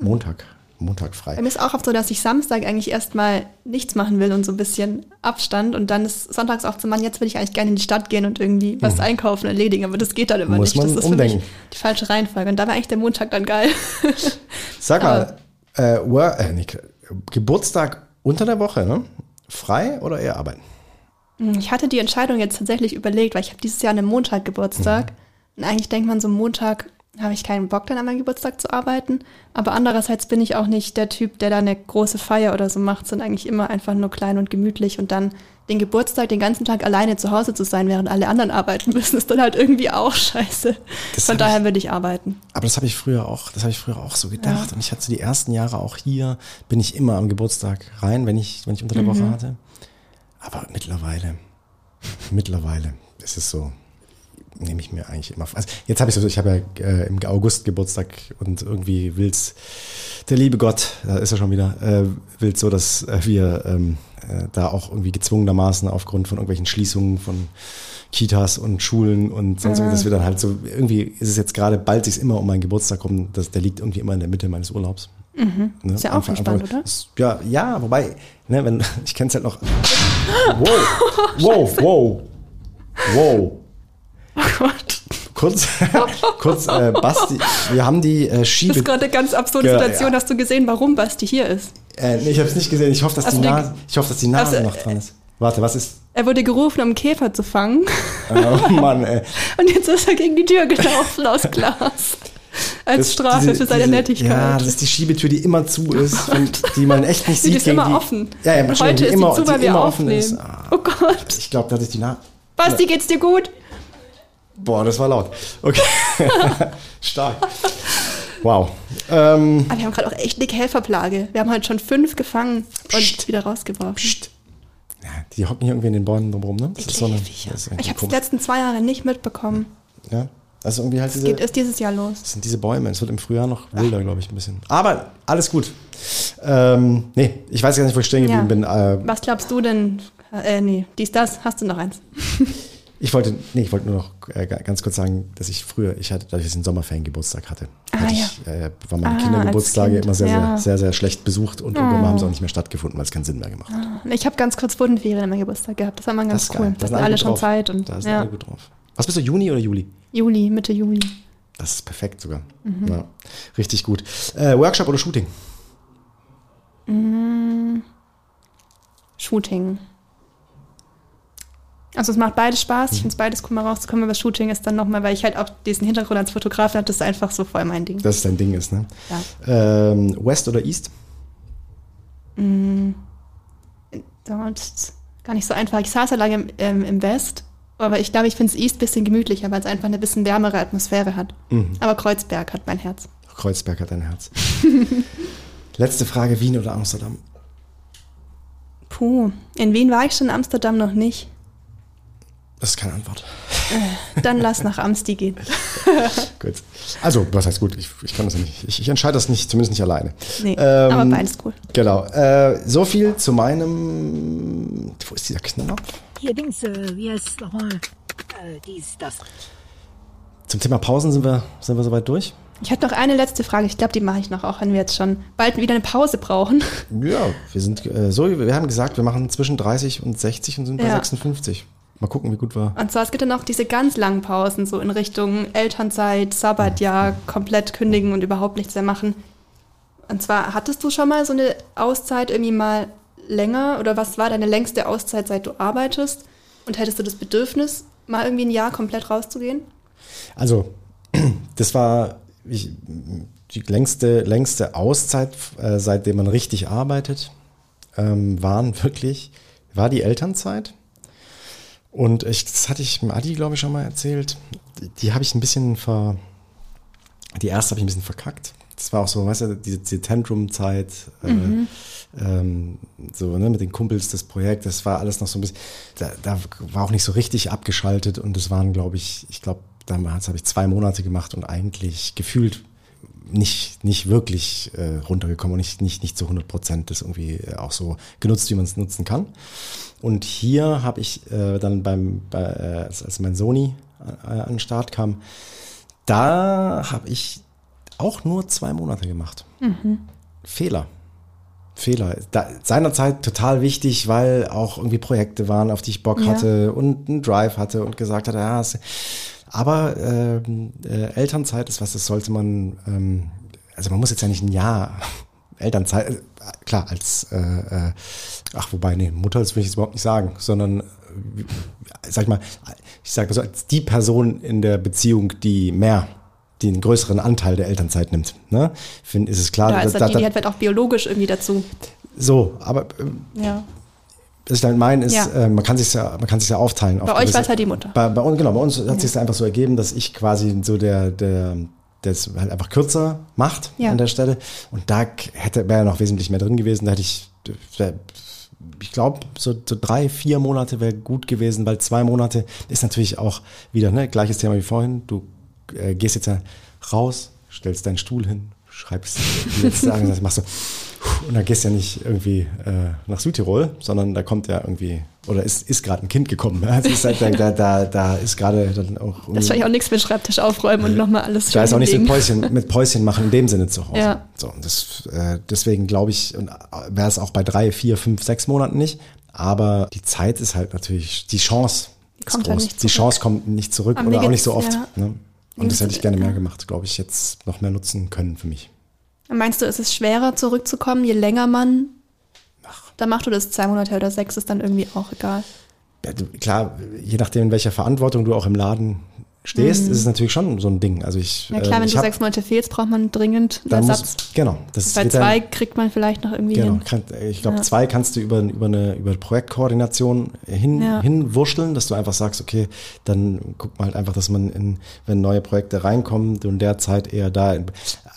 [SPEAKER 1] Montag, Montag frei.
[SPEAKER 2] Bei mir ist auch oft so, dass ich Samstag eigentlich erstmal nichts machen will und so ein bisschen Abstand und dann ist sonntags auch zu Mann, jetzt will ich eigentlich gerne in die Stadt gehen und irgendwie was einkaufen, erledigen, aber das geht dann immer
[SPEAKER 1] Mhm. Muss
[SPEAKER 2] nicht.
[SPEAKER 1] man
[SPEAKER 2] das ist für
[SPEAKER 1] umdenken.
[SPEAKER 2] mich die falsche Reihenfolge und da war eigentlich der Montag dann geil.
[SPEAKER 1] Sag mal, äh, Wor- äh, nicht, Geburtstag unter der Woche, ne? Frei oder eher arbeiten?
[SPEAKER 2] Ich hatte die Entscheidung jetzt tatsächlich überlegt, weil ich habe dieses Jahr einen Montag Geburtstag. Und eigentlich denkt man so, Montag habe ich keinen Bock, dann an meinem Geburtstag zu arbeiten. Aber andererseits bin ich auch nicht der Typ, der da eine große Feier oder so macht, sondern eigentlich immer einfach nur klein und gemütlich. Und dann den Geburtstag den ganzen Tag alleine zu Hause zu sein, während alle anderen arbeiten müssen, ist dann halt irgendwie auch scheiße.
[SPEAKER 1] Das
[SPEAKER 2] Von daher würde ich arbeiten.
[SPEAKER 1] Aber das habe ich früher auch, das habe ich früher auch so gedacht. Und ich hatte die ersten Jahre auch hier, bin ich immer am Geburtstag rein, wenn ich, wenn ich unter der
[SPEAKER 2] Mhm.
[SPEAKER 1] Woche hatte. Aber mittlerweile, mittlerweile ist es so, nehme ich mir eigentlich immer. Also jetzt habe ich so, ich habe ja äh, im August Geburtstag und irgendwie will's der liebe Gott, da ist er schon wieder, äh, will so, dass äh, wir ähm, äh, da auch irgendwie gezwungenermaßen aufgrund von irgendwelchen Schließungen von Kitas und Schulen und sonst irgendwie, dass wir dann halt so, irgendwie ist es jetzt gerade, bald sich immer um meinen Geburtstag rum, das, der liegt irgendwie immer in der Mitte meines Urlaubs. Ne?
[SPEAKER 2] Ist ja auch entspannt, oder?
[SPEAKER 1] ist- Ja, ja, wobei, ne, wenn, ich kenne es halt noch. Wow, wow, wow, wow.
[SPEAKER 2] Oh Gott.
[SPEAKER 1] Kurz, kurz, äh, Basti, wir haben die äh,
[SPEAKER 2] Das
[SPEAKER 1] Schiebe.
[SPEAKER 2] ist gerade eine ganz absurde
[SPEAKER 1] Ja,
[SPEAKER 2] Situation.
[SPEAKER 1] ja.
[SPEAKER 2] hast du gesehen, warum Basti hier ist?
[SPEAKER 1] Äh, nee, ich habe es nicht gesehen. Ich hoffe, dass die
[SPEAKER 2] du die-
[SPEAKER 1] Nase, ich hoffe, dass die Nase
[SPEAKER 2] Also,
[SPEAKER 1] noch dran ist. Warte, was ist?
[SPEAKER 2] Er wurde gerufen, um einen Käfer zu fangen.
[SPEAKER 1] Oh Mann, ey.
[SPEAKER 2] Und jetzt ist er gegen die Tür gelaufen aus Glas. Als
[SPEAKER 1] Das-
[SPEAKER 2] Strafe
[SPEAKER 1] diese-
[SPEAKER 2] für seine
[SPEAKER 1] diese-
[SPEAKER 2] Nettigkeit.
[SPEAKER 1] Ja, das ist die Schiebetür, die immer zu ist, wenn, die man echt nicht
[SPEAKER 2] die
[SPEAKER 1] sieht.
[SPEAKER 2] ist
[SPEAKER 1] gegen
[SPEAKER 2] immer
[SPEAKER 1] die,
[SPEAKER 2] offen.
[SPEAKER 1] Ja, ja,
[SPEAKER 2] Und heute ist
[SPEAKER 1] immer,
[SPEAKER 2] sie zu, weil wir
[SPEAKER 1] immer
[SPEAKER 2] aufnehmen.
[SPEAKER 1] offen ist. Ah,
[SPEAKER 2] Oh Gott.
[SPEAKER 1] ich glaube, da ist die Nase.
[SPEAKER 2] Basti, geht's dir gut?
[SPEAKER 1] Boah, das war laut. Okay. Stark. Wow. Ähm,
[SPEAKER 2] Aber wir haben gerade auch echt dicke Helferplage. Wir haben halt schon fünf gefangen und
[SPEAKER 1] Psst.
[SPEAKER 2] wieder rausgeworfen.
[SPEAKER 1] pst. Ja, die hocken hier irgendwie in den Bäumen drumherum, ne? Das ist so eine. Das
[SPEAKER 2] ich habe es die letzten zwei Jahre nicht mitbekommen.
[SPEAKER 1] Ja. Also irgendwie halt
[SPEAKER 2] Es
[SPEAKER 1] diese.
[SPEAKER 2] geht erst dieses Jahr los.
[SPEAKER 1] Das sind diese Bäume. Es wird im Frühjahr noch wilder, glaube ich, ein bisschen. Aber alles gut. Ähm, nee, ich weiß gar nicht, wo ich stehen geblieben
[SPEAKER 2] Ja.
[SPEAKER 1] bin. Äh,
[SPEAKER 2] Was glaubst du denn? Äh, nee, dies, das, hast du noch eins?
[SPEAKER 1] ich wollte, nee, ich wollte nur noch äh, ga- ganz kurz sagen, dass ich früher, ich hatte, dass ich einen Sommerferiengeburtstag hatte,
[SPEAKER 2] Ah,
[SPEAKER 1] hatte
[SPEAKER 2] ja.
[SPEAKER 1] ich, äh, waren meine
[SPEAKER 2] Ah,
[SPEAKER 1] Kindergeburtstage
[SPEAKER 2] Kind,
[SPEAKER 1] immer sehr,
[SPEAKER 2] ja.
[SPEAKER 1] sehr, sehr, sehr schlecht besucht und irgendwann haben sie auch nicht mehr stattgefunden, weil es keinen Sinn mehr gemacht hat.
[SPEAKER 2] Ich habe ganz kurz Bodenferien an meinem Geburtstag gehabt. Das war mal ganz
[SPEAKER 1] ist
[SPEAKER 2] cool. Da
[SPEAKER 1] sind
[SPEAKER 2] alle schon
[SPEAKER 1] drauf.
[SPEAKER 2] Zeit. Und,
[SPEAKER 1] Da sind
[SPEAKER 2] ja.
[SPEAKER 1] alle gut drauf. Was bist du, Juni oder Juli?
[SPEAKER 2] Juli, Mitte Juli.
[SPEAKER 1] Das ist perfekt sogar. Ja, richtig gut. Äh, Workshop oder Shooting?
[SPEAKER 2] Shooting. Also es macht beides Spaß. Ich finde es beides cool, mal rauszukommen, aber Shooting ist dann nochmal, weil ich halt auch diesen Hintergrund als Fotograf habe, das ist einfach so voll mein Ding.
[SPEAKER 1] Dass es dein Ding ist, ne?
[SPEAKER 2] Ja.
[SPEAKER 1] Ähm, West oder East?
[SPEAKER 2] Dort gar nicht so einfach. Ich saß ja lange im, ähm, im West, aber ich glaube, ich finde es East ein bisschen gemütlicher, weil es einfach eine bisschen wärmere Atmosphäre hat. Aber Kreuzberg hat mein Herz.
[SPEAKER 1] Kreuzberg hat dein Herz. Letzte Frage, Wien oder Amsterdam?
[SPEAKER 2] Puh, in Wien war ich schon, in Amsterdam noch nicht.
[SPEAKER 1] Das ist keine Antwort.
[SPEAKER 2] Dann lass nach Amsti gehen.
[SPEAKER 1] Gut. Also, was heißt gut? Ich, ich kann das ja nicht. Ich, ich entscheide das nicht, zumindest nicht alleine.
[SPEAKER 2] Nee,
[SPEAKER 1] Ähm,
[SPEAKER 2] aber beides cool.
[SPEAKER 1] Genau. Äh, so viel zu meinem. Wo ist dieser Knopf?
[SPEAKER 3] Hier Dings, äh, wie heißt nochmal? Äh, dies, das.
[SPEAKER 1] Zum Thema Pausen sind wir, sind wir soweit durch?
[SPEAKER 2] Ich hatte noch eine letzte Frage. Ich glaube, die mache ich noch, auch wenn wir jetzt schon bald wieder eine Pause brauchen.
[SPEAKER 1] Ja, wir sind äh, so, wir haben gesagt, wir machen zwischen 30 und 60 und sind bei
[SPEAKER 2] Ja.
[SPEAKER 1] 56. Mal gucken, wie gut wir.
[SPEAKER 2] Und zwar, es gibt dann auch diese ganz langen Pausen, so in Richtung Elternzeit, Sabbatjahr, komplett kündigen und überhaupt nichts mehr machen. Und zwar, hattest du schon mal so eine Auszeit irgendwie mal länger oder was war deine längste Auszeit, seit du arbeitest? Und hättest du das Bedürfnis, mal irgendwie ein Jahr komplett rauszugehen?
[SPEAKER 1] Also, das war ich, die längste, längste Auszeit, äh, seitdem man richtig arbeitet, ähm, waren wirklich, war die Elternzeit. Und ich, das hatte ich Adi, glaube ich, schon mal erzählt. Die, die habe ich ein bisschen ver. Die erste habe ich ein bisschen verkackt. Das war auch so, weißt du, diese, diese Tantrum-Zeit, äh, ähm, so, ne, mit den Kumpels, das Projekt, das war alles noch so ein bisschen, da, da war auch nicht so richtig abgeschaltet und es waren, glaube ich, ich glaube, damals habe ich zwei Monate gemacht und eigentlich gefühlt nicht, nicht wirklich äh, runtergekommen und nicht, nicht, nicht zu 100 Prozent das irgendwie äh, auch so genutzt, wie man es nutzen kann. Und hier habe ich äh, dann beim, bei, äh, als, als mein Sony äh, an den Start kam, da habe ich auch nur zwei Monate gemacht. Fehler. Fehler. Da, seinerzeit total wichtig, weil auch irgendwie Projekte waren, auf die ich Bock
[SPEAKER 2] Ja.
[SPEAKER 1] hatte und einen Drive hatte und gesagt hatte, ja, aber ähm, äh, Elternzeit ist was, das sollte man, ähm, also man muss jetzt ja nicht ein Jahr Elternzeit, äh, klar, als, äh, äh, ach wobei, nee, Mutter, das will ich jetzt überhaupt nicht sagen, sondern, äh, sag ich mal, ich sage so, als die Person in der Beziehung, die mehr, einen größeren Anteil der Elternzeit nimmt, ne, find, ist es klar,
[SPEAKER 2] Oder
[SPEAKER 1] dass-
[SPEAKER 2] ist
[SPEAKER 1] da-
[SPEAKER 2] das die, die hat vielleicht auch biologisch irgendwie dazu.
[SPEAKER 1] so, aber äh,
[SPEAKER 2] Ja.
[SPEAKER 1] was ich damit meine ist,
[SPEAKER 2] Ja.
[SPEAKER 1] äh, man kann sich ja, man kann sich ja aufteilen. auf
[SPEAKER 2] Bei euch war es halt die Mutter.
[SPEAKER 1] Bei, bei uns, genau, bei uns hat sich einfach so ergeben, dass ich quasi so der, der, der es halt einfach kürzer macht
[SPEAKER 2] Ja.
[SPEAKER 1] an der Stelle. Und da hätte, wäre noch wesentlich mehr drin gewesen. Da hätte ich, ich glaube, so, so drei, vier Monate wäre gut gewesen, weil zwei Monate ist natürlich auch wieder, ne, gleiches Thema wie vorhin. Du äh, gehst jetzt ja raus, stellst deinen Stuhl hin, schreibst die letzte das machst du. Und dann gehst du ja nicht irgendwie äh, nach Südtirol, sondern da kommt ja irgendwie, oder ist, ist gerade ein Kind gekommen. Ja? Es ist halt, da, da, da, ist gerade dann auch.
[SPEAKER 2] Das ist wahrscheinlich auch nichts mit Schreibtisch aufräumen und nochmal alles
[SPEAKER 1] Da ist auch nichts mit. Päuschen, mit Päuschen machen in dem Sinne zu Hause.
[SPEAKER 2] Ja.
[SPEAKER 1] So, und das, äh, deswegen glaube ich, und wäre es auch bei drei, vier, fünf, sechs Monaten nicht. Aber die Zeit ist halt natürlich, die Chance
[SPEAKER 2] Die
[SPEAKER 1] ist
[SPEAKER 2] kommt halt
[SPEAKER 1] groß.
[SPEAKER 2] nicht
[SPEAKER 1] die. Chance kommt nicht zurück
[SPEAKER 2] Aber
[SPEAKER 1] oder auch nicht so oft.
[SPEAKER 2] ja.
[SPEAKER 1] Ne? Und das hätte ich gerne mehr
[SPEAKER 2] ja.
[SPEAKER 1] gemacht, glaube ich, jetzt noch mehr nutzen können für mich.
[SPEAKER 2] Meinst du, ist es schwerer zurückzukommen, je länger man da macht oder ist zwei Monate oder sechs ist dann irgendwie auch egal?
[SPEAKER 1] Ja, du, klar, je nachdem, in welcher Verantwortung du auch im Laden stehst, ist es natürlich schon so ein Ding. Also ich,
[SPEAKER 2] Mhm. Ja klar,
[SPEAKER 1] äh,
[SPEAKER 2] wenn du
[SPEAKER 1] hab-
[SPEAKER 2] sechs Monate fehlst, braucht man dringend einen
[SPEAKER 1] dann muss,
[SPEAKER 2] Ersatz.
[SPEAKER 1] genau, das
[SPEAKER 2] Bei
[SPEAKER 1] wird dann-
[SPEAKER 2] zwei kriegt man vielleicht noch irgendwie
[SPEAKER 1] Genau, kann, ich glaube,
[SPEAKER 2] Ja.
[SPEAKER 1] zwei kannst du über, über eine über Projektkoordination hin,
[SPEAKER 2] Ja.
[SPEAKER 1] hinwurschteln, dass du einfach sagst, okay, dann guck mal halt einfach, dass man, in, wenn neue Projekte reinkommen, du in der Zeit eher da.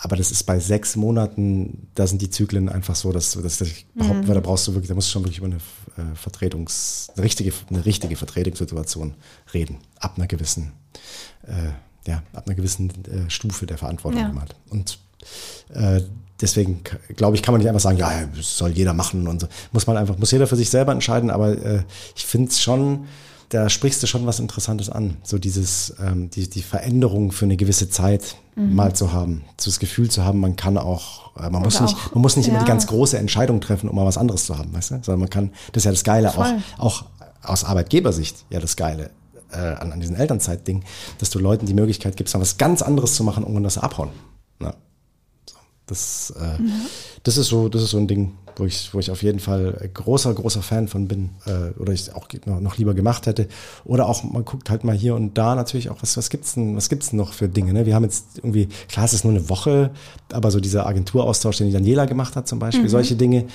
[SPEAKER 1] Aber das ist bei sechs Monaten, da sind die Zyklen einfach so, dass, dass ich
[SPEAKER 2] Mhm.
[SPEAKER 1] behaupten würde, da brauchst du wirklich, da musst du schon wirklich über eine äh, Vertretungs, eine richtige, eine richtige Vertretungssituation reden, ab einer gewissen, äh, ja, ab einer gewissen äh, Stufe der Verantwortung
[SPEAKER 2] Ja.
[SPEAKER 1] hat. Und äh, deswegen glaube ich, kann man nicht einfach sagen, ja, das soll jeder machen und so. Muss man einfach, muss jeder für sich selber entscheiden, aber äh, ich finde es schon, da sprichst du schon was Interessantes an. So dieses, ähm, die, die Veränderung für eine gewisse Zeit mal zu haben. So das Gefühl zu haben, man kann auch, äh, man muss nicht,
[SPEAKER 2] auch-
[SPEAKER 1] man muss nicht immer die
[SPEAKER 2] ja.
[SPEAKER 1] ganz große Entscheidung treffen, um mal was anderes zu haben, weißt du? Sondern man kann, das ist ja das Geile auch,
[SPEAKER 2] Voll.
[SPEAKER 1] auch aus Arbeitgebersicht ja das Geile. äh, an, an diesem Elternzeit-Ding, dass du Leuten die Möglichkeit gibst, mal was ganz anderes zu machen, ohne dass sie abhauen. Ja. Das, äh, das ist so, das ist so ein Ding, wo ich, wo ich auf jeden Fall großer, großer Fan von bin, äh, oder ich auch noch, lieber gemacht hätte. Oder auch, man guckt halt mal hier und da natürlich auch, was, was gibt's denn, was gibt's denn noch für Dinge, ne? Wir haben jetzt irgendwie, klar, es ist nur eine Woche, aber so dieser Agenturaustausch, den die Daniela gemacht hat zum Beispiel, solche Dinge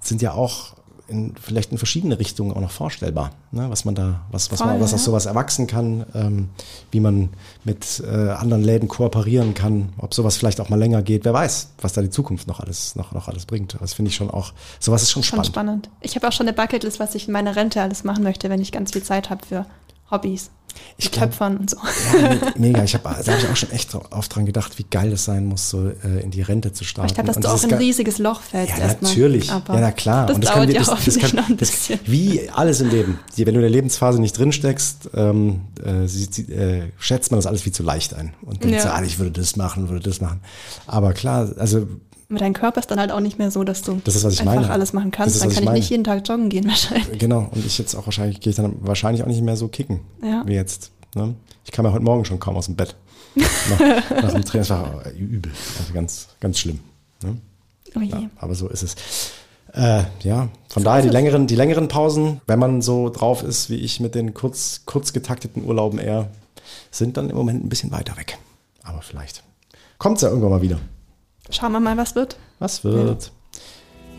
[SPEAKER 1] sind ja auch in, vielleicht in verschiedene Richtungen auch noch vorstellbar, ne? was man da, was, was
[SPEAKER 2] Voll,
[SPEAKER 1] man, was aus
[SPEAKER 2] ja.
[SPEAKER 1] sowas erwachsen kann, ähm, wie man mit äh, anderen Läden kooperieren kann, ob sowas vielleicht auch mal länger geht, wer weiß, was da die Zukunft noch alles, noch, noch alles bringt. Das finde ich schon auch, sowas ist schon
[SPEAKER 2] Schon
[SPEAKER 1] spannend.
[SPEAKER 2] spannend. Ich habe auch schon eine Bucketlist, was ich in meiner Rente alles machen möchte, wenn ich ganz viel Zeit habe für Hobbys.
[SPEAKER 1] Ich glaub-
[SPEAKER 2] Töpfern und so.
[SPEAKER 1] Ja, me- mega. Ich hab, da habe ich auch schon echt oft dran gedacht, wie geil es sein muss, so äh, in die Rente zu starten.
[SPEAKER 2] Aber ich glaube, dass
[SPEAKER 1] Und
[SPEAKER 2] du auch
[SPEAKER 1] dieses
[SPEAKER 2] in ein riesiges Loch fällst
[SPEAKER 1] Ja, natürlich. Ja, na klar.
[SPEAKER 2] Das
[SPEAKER 1] Und das
[SPEAKER 2] dauert ja
[SPEAKER 1] das, das kann,
[SPEAKER 2] noch ein
[SPEAKER 1] das,
[SPEAKER 2] bisschen.
[SPEAKER 1] Wie alles im Leben. Wenn du in der Lebensphase nicht drinsteckst, ähm, äh, sie, sie, äh, schätzt man das alles viel zu leicht ein. Und denkt
[SPEAKER 2] Ja.
[SPEAKER 1] so, ah, ich würde das machen, würde das machen. Aber klar, also
[SPEAKER 2] dein Körper ist dann halt auch nicht mehr so, dass du
[SPEAKER 1] Das ist,
[SPEAKER 2] einfach
[SPEAKER 1] meine.
[SPEAKER 2] alles machen kannst.
[SPEAKER 1] ist,
[SPEAKER 2] dann kann
[SPEAKER 1] ich
[SPEAKER 2] ich nicht jeden Tag joggen gehen wahrscheinlich.
[SPEAKER 1] genau. Und ich jetzt auch wahrscheinlich, gehe ich dann wahrscheinlich auch nicht mehr so kicken
[SPEAKER 2] Ja.
[SPEAKER 1] wie jetzt. Ne? Ich kam ja heute Morgen schon kaum aus dem Bett. nach, nach dem Training, das war übel. Also ganz, ganz schlimm. Ne?
[SPEAKER 2] Oh.
[SPEAKER 1] Ja, aber so ist es. Äh, ja, von daher die längeren, die längeren Pausen, wenn man so drauf ist wie ich mit den kurz, kurz getakteten Urlauben eher, sind dann im Moment ein bisschen weiter weg. Aber vielleicht kommt's ja irgendwann mal wieder.
[SPEAKER 2] Schauen wir mal, was wird.
[SPEAKER 1] Was wird?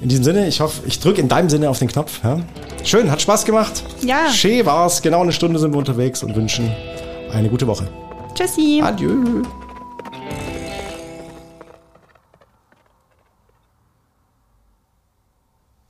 [SPEAKER 1] In diesem Sinne, ich hoffe, ich drücke in deinem Sinne auf den Knopf. Ja? Schön, hat Spaß gemacht.
[SPEAKER 2] Ja.
[SPEAKER 1] Schön war's. Genau eine Stunde sind wir unterwegs und wünschen eine gute Woche.
[SPEAKER 2] Tschüssi.
[SPEAKER 1] Adieu.